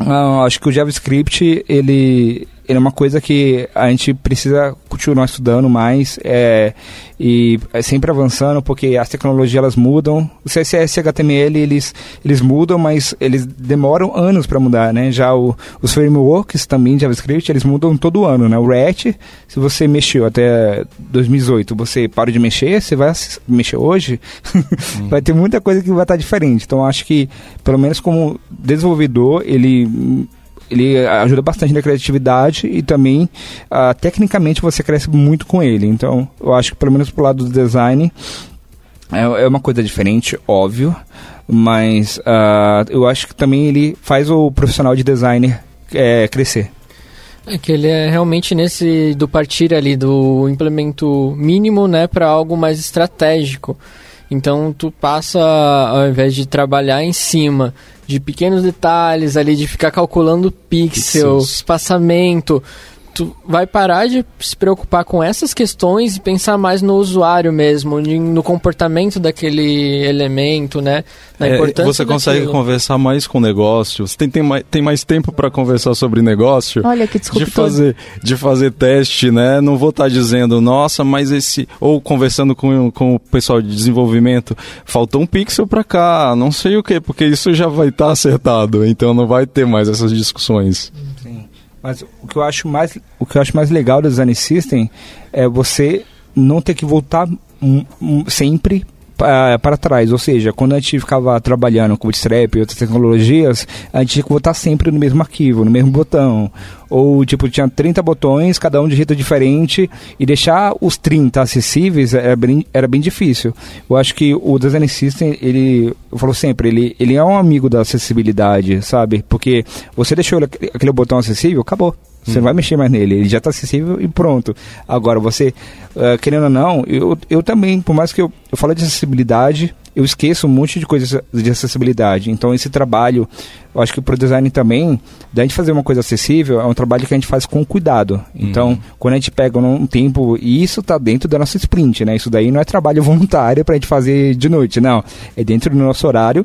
uh, acho que o JavaScript, ele é uma coisa que a gente precisa continuar estudando mais é, e é sempre avançando, porque as tecnologias elas mudam. O CSS e HTML eles, eles mudam, mas eles demoram anos para mudar, né? Já o, os frameworks também de JavaScript, eles mudam todo ano, né? O React, se você mexeu até 2018, você para de mexer, você vai mexer hoje, vai ter muita coisa que vai estar diferente. Então acho que, pelo menos como desenvolvedor, ele ele ajuda bastante na criatividade e também uh, tecnicamente você cresce muito com ele. Então, eu acho que pelo menos pro lado do design é, é uma coisa diferente, óbvio, mas uh, eu acho que também ele faz o profissional de designer é, crescer. É que ele é realmente nesse do partir ali do implemento mínimo, né, para algo mais estratégico. Então tu passa, ao invés de trabalhar em cima de pequenos detalhes ali, de ficar calculando pixel, Pixels. espaçamento, tu vai parar de se preocupar com essas questões e pensar mais no usuário mesmo, no comportamento daquele elemento, né? Na é, importância você consegue daquilo. conversar mais com o negócio, você tem, tem, mais, tem mais tempo para conversar sobre negócio. Olha que De fazer, de fazer teste, né? Não vou estar tá dizendo, nossa, mas esse... Ou conversando com, com o pessoal de desenvolvimento, faltou um pixel para cá, não sei o que, porque isso já vai estar tá acertado, então não vai ter mais essas discussões. Mas o que eu acho mais, o que eu acho mais legal do Design System é você não ter que voltar sempre para, trás, ou seja, quando a gente ficava trabalhando com Bootstrap e outras tecnologias, a gente tinha que botar sempre no mesmo arquivo, no mesmo botão. Ou, tipo, tinha 30 botões, cada um de jeito diferente, e deixar os 30 acessíveis era bem, era bem difícil. Eu acho que o Design System, ele, eu falo sempre, ele, ele é um amigo da acessibilidade, sabe? Porque você deixou aquele botão acessível, acabou. Você não vai mexer mais nele, ele já está acessível e pronto. Agora, você, uh, querendo ou não, eu, eu também, por mais que eu, eu falo de acessibilidade, eu esqueço um monte de coisas de acessibilidade. Então, esse trabalho, eu acho que para o design também, da gente fazer uma coisa acessível, é um trabalho que a gente faz com cuidado. Então, uhum. quando a gente pega um tempo, e isso está dentro da nossa sprint, né? Isso daí não é trabalho voluntário para a gente fazer de noite, não. É dentro do nosso horário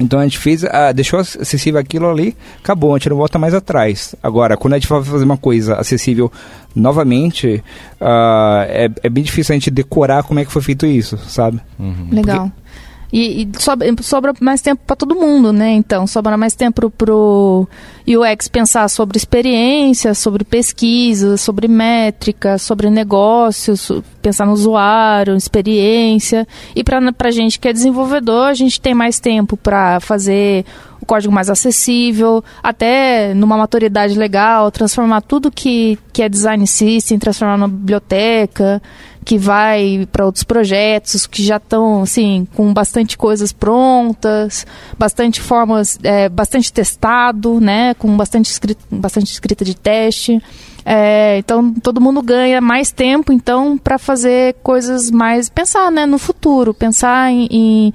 então a gente fez, ah, deixou acessível aquilo ali, acabou, a gente não volta mais atrás. Agora, quando a gente vai fazer uma coisa acessível novamente, ah, é, é bem difícil a gente decorar como é que foi feito isso, sabe? Uhum. Legal. Porque e, e sobra, sobra, mais tempo para todo mundo, né? Então, sobra mais tempo pro UX pensar sobre experiência, sobre pesquisa, sobre métrica, sobre negócios, pensar no usuário, experiência. E para a gente que é desenvolvedor, a gente tem mais tempo para fazer o código mais acessível, até numa maturidade legal, transformar tudo que, que é design system, transformar numa biblioteca que vai para outros projetos que já estão assim com bastante coisas prontas, bastante formas, é, bastante testado, né, com bastante escrita, bastante escrita de teste. É, então todo mundo ganha mais tempo então para fazer coisas mais pensar né, no futuro, pensar em, em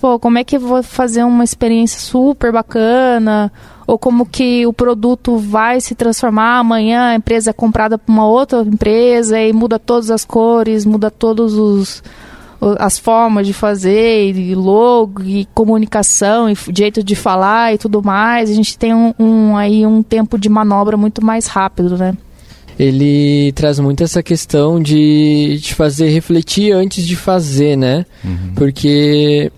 pô, como é que eu vou fazer uma experiência super bacana? Ou como que o produto vai se transformar amanhã, a empresa é comprada por uma outra empresa e muda todas as cores, muda todos os as formas de fazer, e logo, e comunicação, e jeito de falar e tudo mais. A gente tem um, um aí um tempo de manobra muito mais rápido, né? ele traz muito essa questão de te fazer refletir antes de fazer, né? Uhum. Porque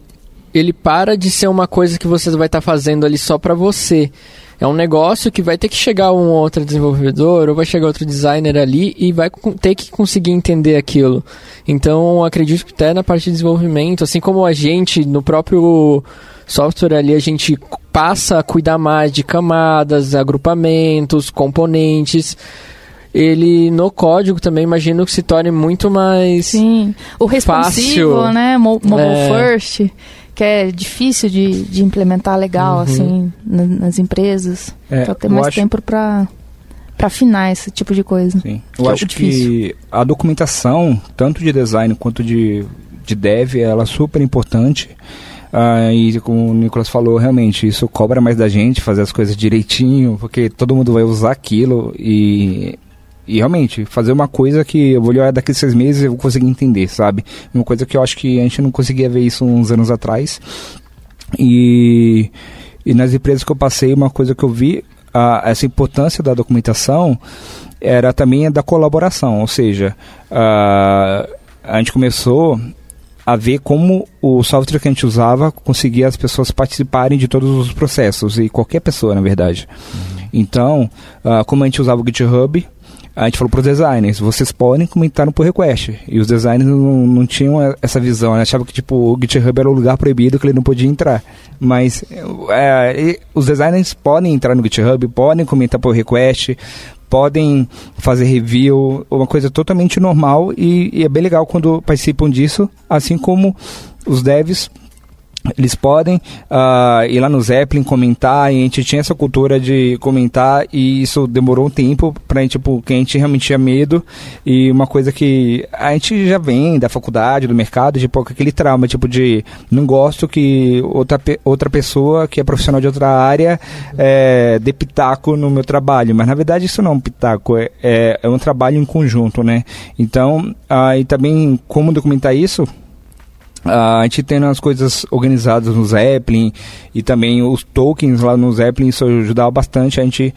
ele para de ser uma coisa que você vai estar tá fazendo ali só para você. É um negócio que vai ter que chegar um outro desenvolvedor ou vai chegar outro designer ali e vai ter que conseguir entender aquilo. Então, acredito que até na parte de desenvolvimento, assim como a gente no próprio software ali, a gente passa a cuidar mais de camadas, agrupamentos, componentes ele no código também imagino que se torne muito mais Sim, o responsivo, fácil. né, mobile é. first, que é difícil de, de implementar legal uhum. assim nas empresas. É, então ter mais acho... tempo para para afinar esse tipo de coisa. Sim. Eu acho que a documentação, tanto de design quanto de, de dev, ela é super importante. Ah, e como o Nicolas falou, realmente, isso cobra mais da gente fazer as coisas direitinho, porque todo mundo vai usar aquilo e e realmente, fazer uma coisa que eu vou olhar daqui a seis meses e vou conseguir entender, sabe? Uma coisa que eu acho que a gente não conseguia ver isso uns anos atrás. E, e nas empresas que eu passei, uma coisa que eu vi, a, essa importância da documentação era também a da colaboração. Ou seja, a, a gente começou a ver como o software que a gente usava conseguia as pessoas participarem de todos os processos, e qualquer pessoa, na verdade. Uhum. Então, uh, como a gente usava o GitHub, a gente falou para os designers, vocês podem comentar no pull request. E os designers não, não tinham essa visão, né? achavam que tipo, o GitHub era um lugar proibido que ele não podia entrar. Mas é, os designers podem entrar no GitHub, podem comentar pull request, podem fazer review, uma coisa totalmente normal e, e é bem legal quando participam disso, assim como os devs eles podem uh, ir lá no Zeppelin comentar, e a gente tinha essa cultura de comentar, e isso demorou um tempo pra gente, tipo, que a gente realmente tinha medo, e uma coisa que a gente já vem da faculdade, do mercado, tipo, aquele trauma, tipo, de não gosto que outra, outra pessoa que é profissional de outra área é, dê pitaco no meu trabalho, mas na verdade isso não é um pitaco, é, é, é um trabalho em conjunto, né? Então, uh, e também como documentar isso, a gente tendo as coisas organizadas no Zeppelin e também os tokens lá no Zeppelin, isso ajudava bastante a gente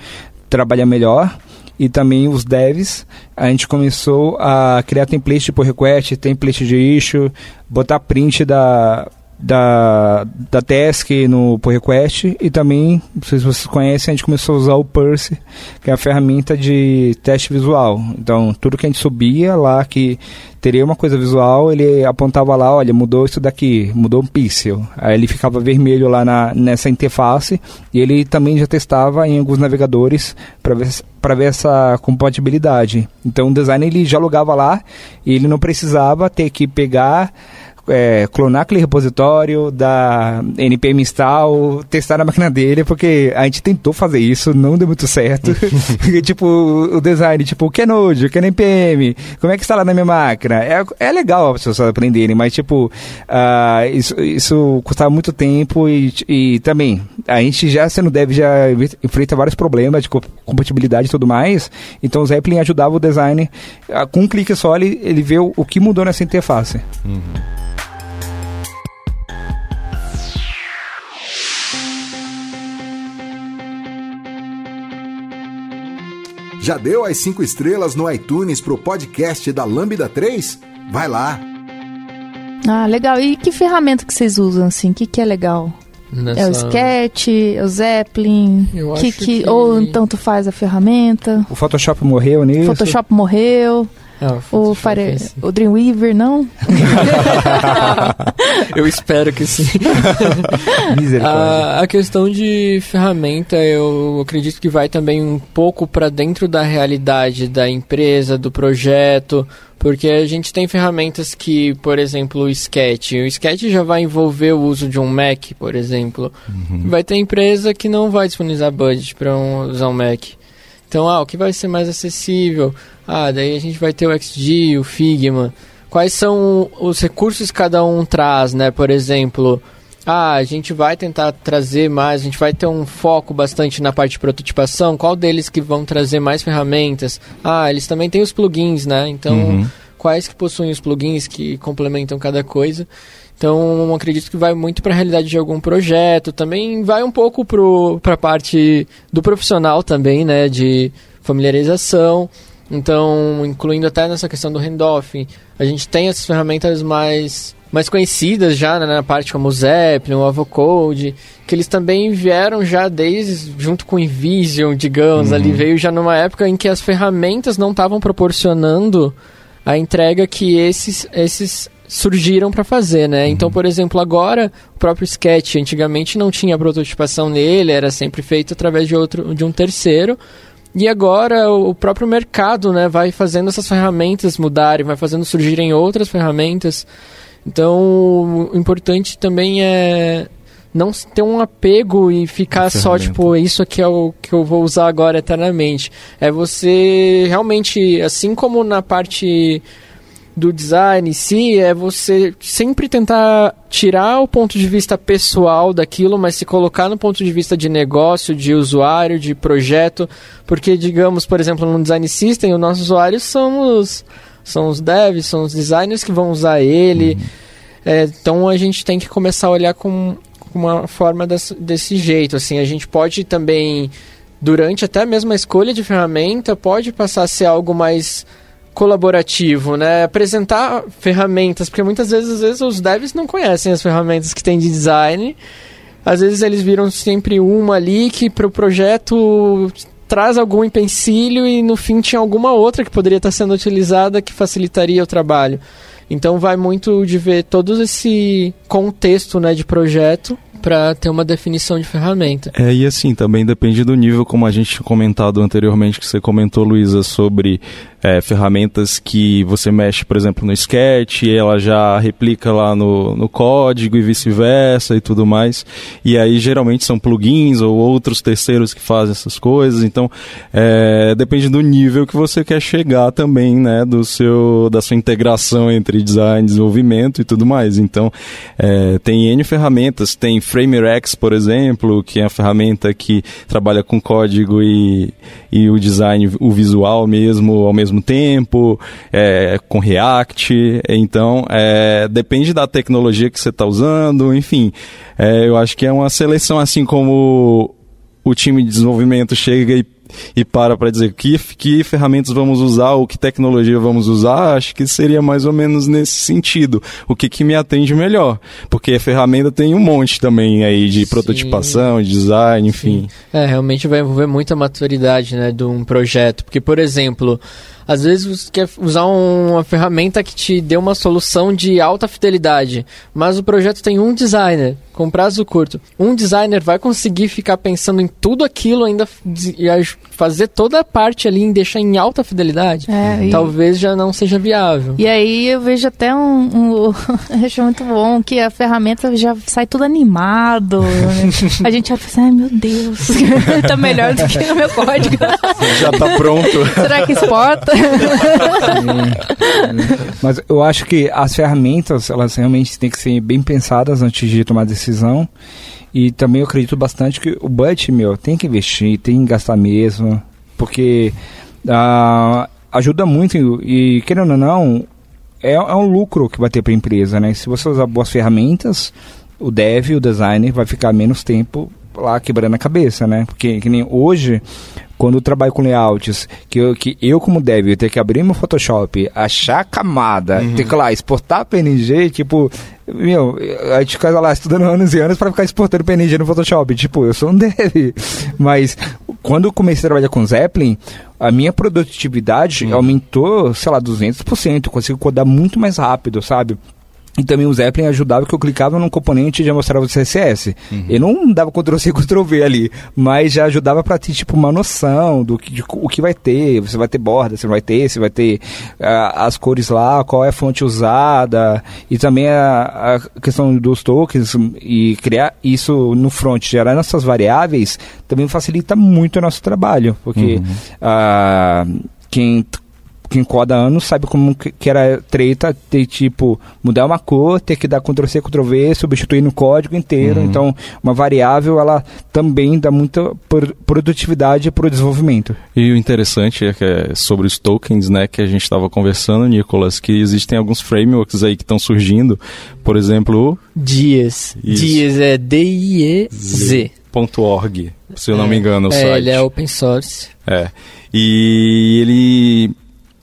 trabalhar melhor. E também os devs, a gente começou a criar template pull request, template de issue, botar print da, da, da task no pull request e também, não sei se vocês conhecem, a gente começou a usar o Purse, que é a ferramenta de teste visual. Então, tudo que a gente subia lá que teria uma coisa visual, ele apontava lá, olha, mudou isso daqui, mudou um pixel. Aí ele ficava vermelho lá na, nessa interface e ele também já testava em alguns navegadores para ver para ver essa compatibilidade. Então o designer ele já logava lá e ele não precisava ter que pegar é, clonar aquele repositório da npm install, testar na máquina dele, porque a gente tentou fazer isso, não deu muito certo. tipo, o design, tipo, o que é Node, o que é npm, como é que está lá na minha máquina? É, é legal as pessoas aprenderem, mas tipo, uh, isso, isso custava muito tempo e, e também, a gente já sendo dev já enfrenta vários problemas de compatibilidade e tudo mais, então o Zeppelin ajudava o designer, uh, com um clique só ele, ele vê o, o que mudou nessa interface. Uhum. Já deu as cinco estrelas no iTunes pro podcast da Lambda 3? Vai lá! Ah, legal. E que ferramenta que vocês usam, assim? O que, que é legal? Nessa... É o Sketch, é o Zeppelin, Eu que, que, que... ou então tu faz a ferramenta. O Photoshop morreu nisso. Photoshop morreu. É, o, Fire, o Dreamweaver, não? eu espero que sim. a, a questão de ferramenta, eu acredito que vai também um pouco para dentro da realidade da empresa, do projeto, porque a gente tem ferramentas que, por exemplo, o Sketch. O Sketch já vai envolver o uso de um Mac, por exemplo. Uhum. Vai ter empresa que não vai disponibilizar budget para um, usar um Mac. Então, ah, o que vai ser mais acessível? Ah, daí a gente vai ter o XG, o Figma. Quais são os recursos que cada um traz, né? Por exemplo, ah, a gente vai tentar trazer mais, a gente vai ter um foco bastante na parte de prototipação, qual deles que vão trazer mais ferramentas? Ah, eles também têm os plugins, né? Então, uhum. quais que possuem os plugins que complementam cada coisa? Então, acredito que vai muito para a realidade de algum projeto, também vai um pouco para a parte do profissional também, né, de familiarização. Então, incluindo até nessa questão do handoff, a gente tem essas ferramentas mais mais conhecidas já né, na parte como o Zeppelin, o Avocode, que eles também vieram já desde junto com o Invision, digamos, uhum. ali veio já numa época em que as ferramentas não estavam proporcionando a entrega que esses esses surgiram para fazer, né? Uhum. Então, por exemplo, agora o próprio Sketch antigamente não tinha prototipação nele, era sempre feito através de outro de um terceiro. E agora o próprio mercado, né, vai fazendo essas ferramentas mudarem, vai fazendo surgirem outras ferramentas. Então, o importante também é não ter um apego e ficar só, tipo, isso aqui é o que eu vou usar agora eternamente. É você realmente, assim como na parte do design em si, é você sempre tentar tirar o ponto de vista pessoal daquilo, mas se colocar no ponto de vista de negócio, de usuário, de projeto, porque, digamos, por exemplo, no design system, os nossos usuários são os são os devs, são os designers que vão usar ele. Uhum. É, então a gente tem que começar a olhar com, com uma forma desse, desse jeito. Assim, a gente pode também, durante até mesmo a escolha de ferramenta, pode passar a ser algo mais colaborativo, né? Apresentar ferramentas, porque muitas vezes, às vezes os devs não conhecem as ferramentas que tem de design. Às vezes eles viram sempre uma ali que para o projeto traz algum empecilho e no fim tinha alguma outra que poderia estar sendo utilizada que facilitaria o trabalho. Então vai muito de ver todo esse contexto né, de projeto para ter uma definição de ferramenta. É, e assim, também depende do nível, como a gente tinha comentado anteriormente, que você comentou, Luísa, sobre é, ferramentas que você mexe, por exemplo, no Sketch, e ela já replica lá no, no código e vice-versa e tudo mais. E aí geralmente são plugins ou outros terceiros que fazem essas coisas. Então é, depende do nível que você quer chegar também, né? Do seu, da sua integração entre design, desenvolvimento e tudo mais. Então é, tem N ferramentas, tem FrameRex, por exemplo, que é a ferramenta que trabalha com código e, e o design, o visual mesmo, ao mesmo tempo, é, com React. Então, é, depende da tecnologia que você está usando, enfim. É, eu acho que é uma seleção assim como o time de desenvolvimento chega e e para para dizer que, que ferramentas vamos usar ou que tecnologia vamos usar, acho que seria mais ou menos nesse sentido. O que, que me atende melhor. Porque a ferramenta tem um monte também aí de Sim. prototipação, de design, enfim. Sim. É, realmente vai envolver muita maturidade né, de um projeto. Porque, por exemplo, às vezes você quer usar uma ferramenta que te dê uma solução de alta fidelidade, mas o projeto tem um designer com prazo curto. Um designer vai conseguir ficar pensando em tudo aquilo ainda e fazer toda a parte ali em deixar em alta fidelidade? É, e... Talvez já não seja viável. E aí eu vejo até um, um acho muito bom que a ferramenta já sai tudo animado. Né? a gente já pensa, ai meu Deus, tá melhor do que o meu código. já tá pronto. Será que exporta? Mas eu acho que as ferramentas, elas realmente têm que ser bem pensadas antes de tomar decisão. E também eu acredito bastante que o budget, meu, tem que investir, tem que gastar mesmo, porque uh, ajuda muito e, querendo ou não, é, é um lucro que vai ter para a empresa, né? Se você usar boas ferramentas, o dev, o designer vai ficar menos tempo lá quebrando a cabeça, né? Porque que nem hoje, quando eu trabalho com layouts, que eu, que eu como dev, eu ter que abrir meu Photoshop, achar a camada, uhum. ter que lá exportar PNG, tipo, meu, a gente fica lá estudando anos e anos para ficar exportando PNG no Photoshop. Tipo, eu sou um dev. Mas quando eu comecei a trabalhar com Zeppelin, a minha produtividade uhum. aumentou, sei lá, 200%. Eu consigo codar muito mais rápido, sabe? E também o Zeppelin ajudava que eu clicava num componente e já mostrava o CSS. Uhum. Eu não dava Ctrl-C e Ctrl-V ali, mas já ajudava para ter tipo uma noção do que, de, o que vai ter. Você vai ter borda, você vai ter, você vai ter as cores lá, qual é a fonte usada e também a, a, questão dos tokens e criar isso no front, gerar nossas variáveis, também facilita muito o nosso trabalho, porque uhum. uh, quem quem coda anos sabe como que era treta ter, tipo, mudar uma cor, ter que dar Ctrl-C, Ctrl-V, substituir no código inteiro. Uhum. Então, uma variável, ela também dá muita produtividade para o desenvolvimento. E o interessante é que é sobre os tokens, né, que a gente estava conversando, Nicolas, que existem alguns frameworks aí que estão surgindo. Por exemplo... Dias. Dias é D-I-E-Z. .org, se eu não me engano, o é, site. ele é open source. É. E ele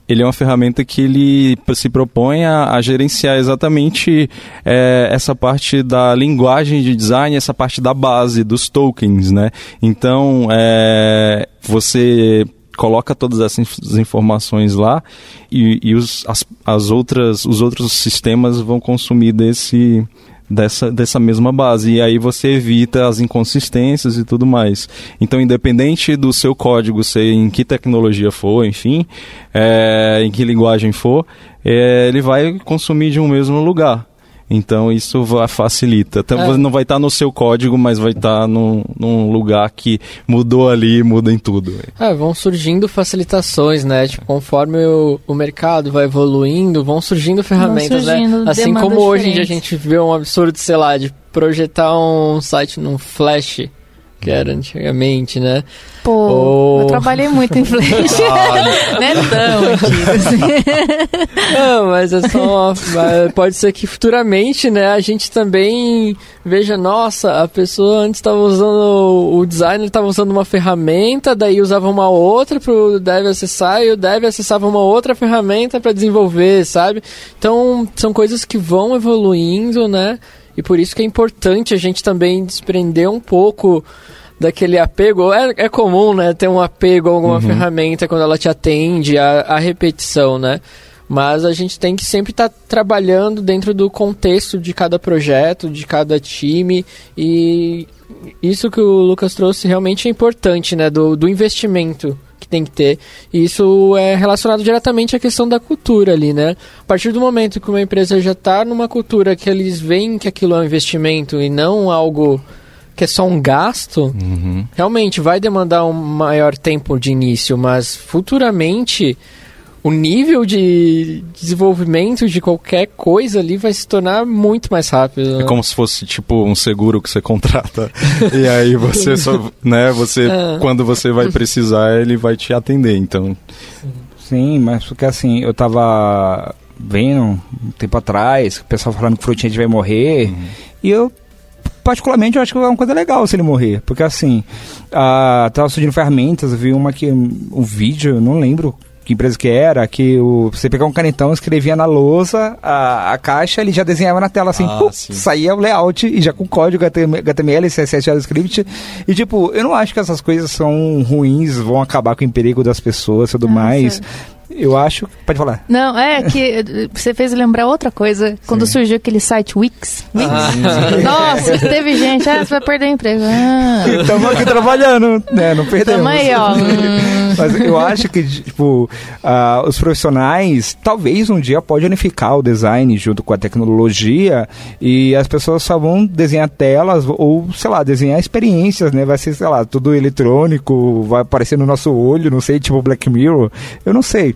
ele é uma ferramenta que ele se propõe a, a gerenciar exatamente é, essa parte da linguagem de design, essa parte da base dos tokens, né? Então, é, você coloca todas essas informações lá e, e os, as, as outras, os outros sistemas vão consumir desse dessa, dessa mesma base. E aí você evita as inconsistências e tudo mais. Então, independente do seu código ser em que tecnologia for, enfim, é, em que linguagem for, é, ele vai consumir de um mesmo lugar. Então isso vai, facilita. Então, é. Não vai estar tá no seu código, mas vai estar tá num, num, lugar que mudou ali e muda em tudo. É, vão surgindo facilitações, né? Tipo, conforme o, o mercado vai evoluindo, vão surgindo ferramentas, vão surgindo né? Assim como hoje em dia a gente vê um absurdo, sei lá, de projetar um site num Flash que era antigamente, né? Pô, Ou... eu trabalhei muito em Flash. Não é tão antigo assim. Não, mas é só. pode ser que futuramente, né, a gente também veja, nossa, a pessoa antes estava usando. O designer estava usando uma ferramenta, daí usava uma outra para o dev acessar, e o dev acessava uma outra ferramenta para desenvolver, sabe? Então, são coisas que vão evoluindo, né? E por isso que é importante a gente também desprender um pouco daquele apego. É, é comum, né? Ter um apego a alguma uhum. ferramenta quando ela te atende a, a repetição, né? Mas a gente tem que sempre estar tá trabalhando dentro do contexto de cada projeto, de cada time e isso que o Lucas trouxe realmente é importante, né? Do, do investimento tem que ter. E isso é relacionado diretamente à questão da cultura ali, né? A partir do momento que uma empresa já está numa cultura que eles veem que aquilo é um investimento e não algo que é só um gasto, uhum. realmente vai demandar um maior tempo de início, mas futuramente o nível de desenvolvimento de qualquer coisa ali vai se tornar muito mais rápido. É como se fosse tipo um seguro que você contrata e aí você só, né, você é. quando você vai precisar, ele vai te atender, então. Sim, mas porque assim, eu tava vendo um tempo atrás, o pessoal falando que o Frutinha vai morrer, uhum. e eu particularmente eu acho que é uma coisa legal se ele morrer, porque assim, uh, tava surgindo ferramentas, vi uma que um vídeo, não lembro que empresa que era, que o, você pegava um canetão, escrevia na lousa a, a caixa, ele já desenhava na tela assim, ah, pum, saía o layout e já com código HTML, CSS, JavaScript. E tipo, eu não acho que essas coisas são ruins, vão acabar com o emprego das pessoas e tudo ah, mais. Eu acho. Pode falar. Não, é que você fez lembrar outra coisa. Quando Sim. surgiu aquele site Wix. Wix. Ah. Nossa, teve gente. Ah, você vai perder o emprego. Ah. Estamos aqui trabalhando, né? Não perdemos. Tamo aí, ó. Mas eu acho que, tipo, uh, os profissionais talvez um dia pode unificar o design junto com a tecnologia e as pessoas só vão desenhar telas ou, sei lá, desenhar experiências, né? Vai ser, sei lá, tudo eletrônico, vai aparecer no nosso olho, não sei, tipo Black Mirror. Eu não sei.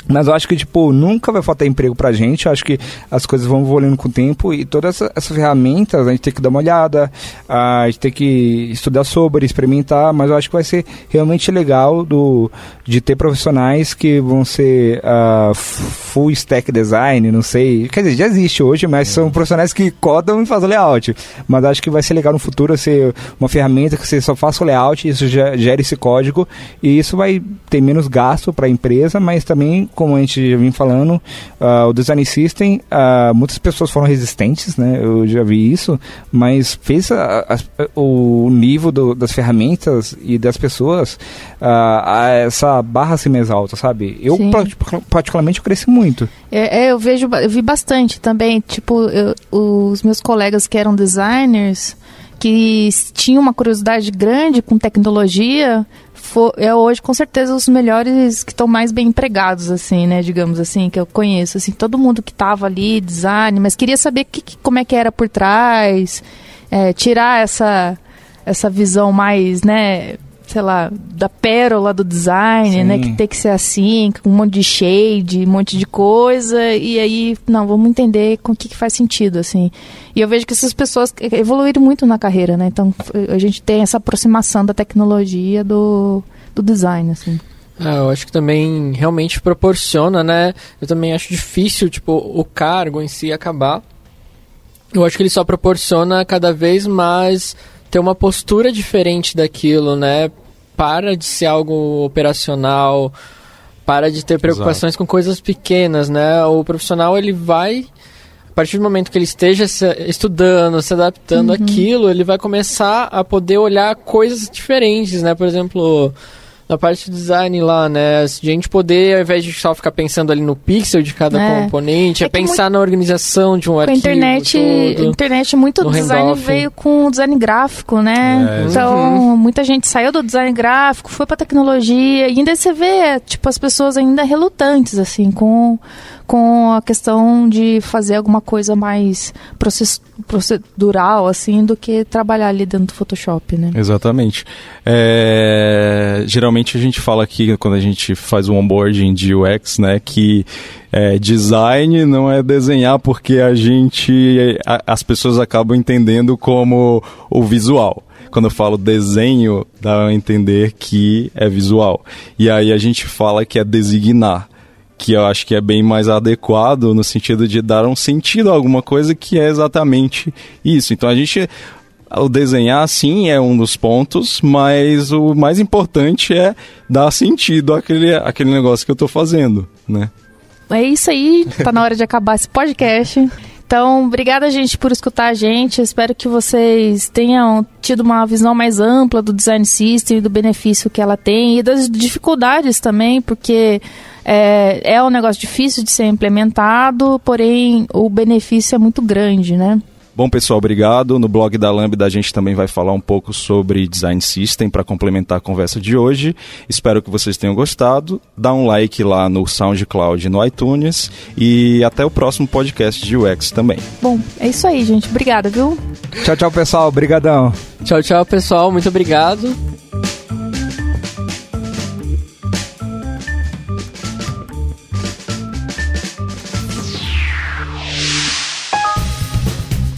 Mas eu acho que, tipo, nunca vai faltar emprego pra gente. Eu acho que as coisas vão evoluindo com o tempo e todas essas essa ferramentas a gente tem que dar uma olhada, a gente tem que estudar sobre, experimentar, mas eu acho que vai ser realmente legal do, de ter profissionais que vão ser uh, full stack design, não sei. Quer dizer, já existe hoje, mas são profissionais que codam e fazem layout. Mas acho que vai ser legal no futuro ser uma ferramenta que você só faça o layout, isso já gera esse código e isso vai ter menos gasto para a empresa, mas também como a gente vem falando, uh, o Design System, uh, muitas pessoas foram resistentes, né? Eu já vi isso, mas fez a, a, o nível do, das ferramentas e das pessoas uh, a essa barra ser mais alta, sabe? Eu, particularmente, eu cresci muito. É, é, eu vejo, eu vi bastante também, tipo, eu, os meus colegas que eram designers, que tinham uma curiosidade grande com tecnologia, for, é hoje com certeza os melhores que estão mais bem empregados, assim, né? Digamos assim, que eu conheço. Assim, todo mundo que estava ali, design, mas queria saber que, que, como é que era por trás, é, tirar essa, essa visão mais, né? Sei lá, da pérola do design, Sim. né? Que tem que ser assim, com um monte de shade, um monte de coisa. E aí, não, vamos entender com o que, que faz sentido, assim. E eu vejo que essas pessoas evoluíram muito na carreira, né? Então a gente tem essa aproximação da tecnologia do, do design, assim. É, eu acho que também realmente proporciona, né? Eu também acho difícil, tipo, o cargo em si acabar. Eu acho que ele só proporciona cada vez mais ter uma postura diferente daquilo, né? Para de ser algo operacional, para de ter preocupações Exato. com coisas pequenas, né? O profissional ele vai a partir do momento que ele esteja se, estudando, se adaptando uhum. àquilo, ele vai começar a poder olhar coisas diferentes, né? Por exemplo, na parte de design lá, né? A gente poder, ao invés de só ficar pensando ali no pixel de cada é. componente, é, é pensar muito... na organização de um com arquivo. A internet, todo, internet muito design veio com design gráfico, né? É. Então, uhum. muita gente saiu do design gráfico, foi pra tecnologia, e ainda você vê, tipo, as pessoas ainda relutantes, assim, com com a questão de fazer alguma coisa mais procedural, assim, do que trabalhar ali dentro do Photoshop, né? Exatamente. É, geralmente a gente fala aqui, quando a gente faz o onboarding de UX, né, que é, design não é desenhar porque a gente, a, as pessoas acabam entendendo como o visual quando eu falo desenho, dá a entender que é visual. E aí a gente fala que é designar que eu acho que é bem mais adequado no sentido de dar um sentido a alguma coisa que é exatamente isso. Então a gente o desenhar sim é um dos pontos, mas o mais importante é dar sentido àquele, àquele negócio que eu estou fazendo, né? É isso aí, tá na hora de acabar esse podcast. Então, obrigada, gente, por escutar a gente. espero que vocês tenham tido uma visão mais ampla do design system, do benefício que ela tem e das dificuldades também, porque é, é um negócio difícil de ser implementado, porém o benefício é muito grande, né? Bom, pessoal, obrigado. No blog da Lambda a gente também vai falar um pouco sobre Design System para complementar a conversa de hoje. Espero que vocês tenham gostado. Dá um like lá no SoundCloud e no iTunes. E até o próximo podcast de UX também. Bom, é isso aí, gente. Obrigada, viu? Tchau, tchau, pessoal. Obrigadão. Tchau, tchau, pessoal. Muito obrigado.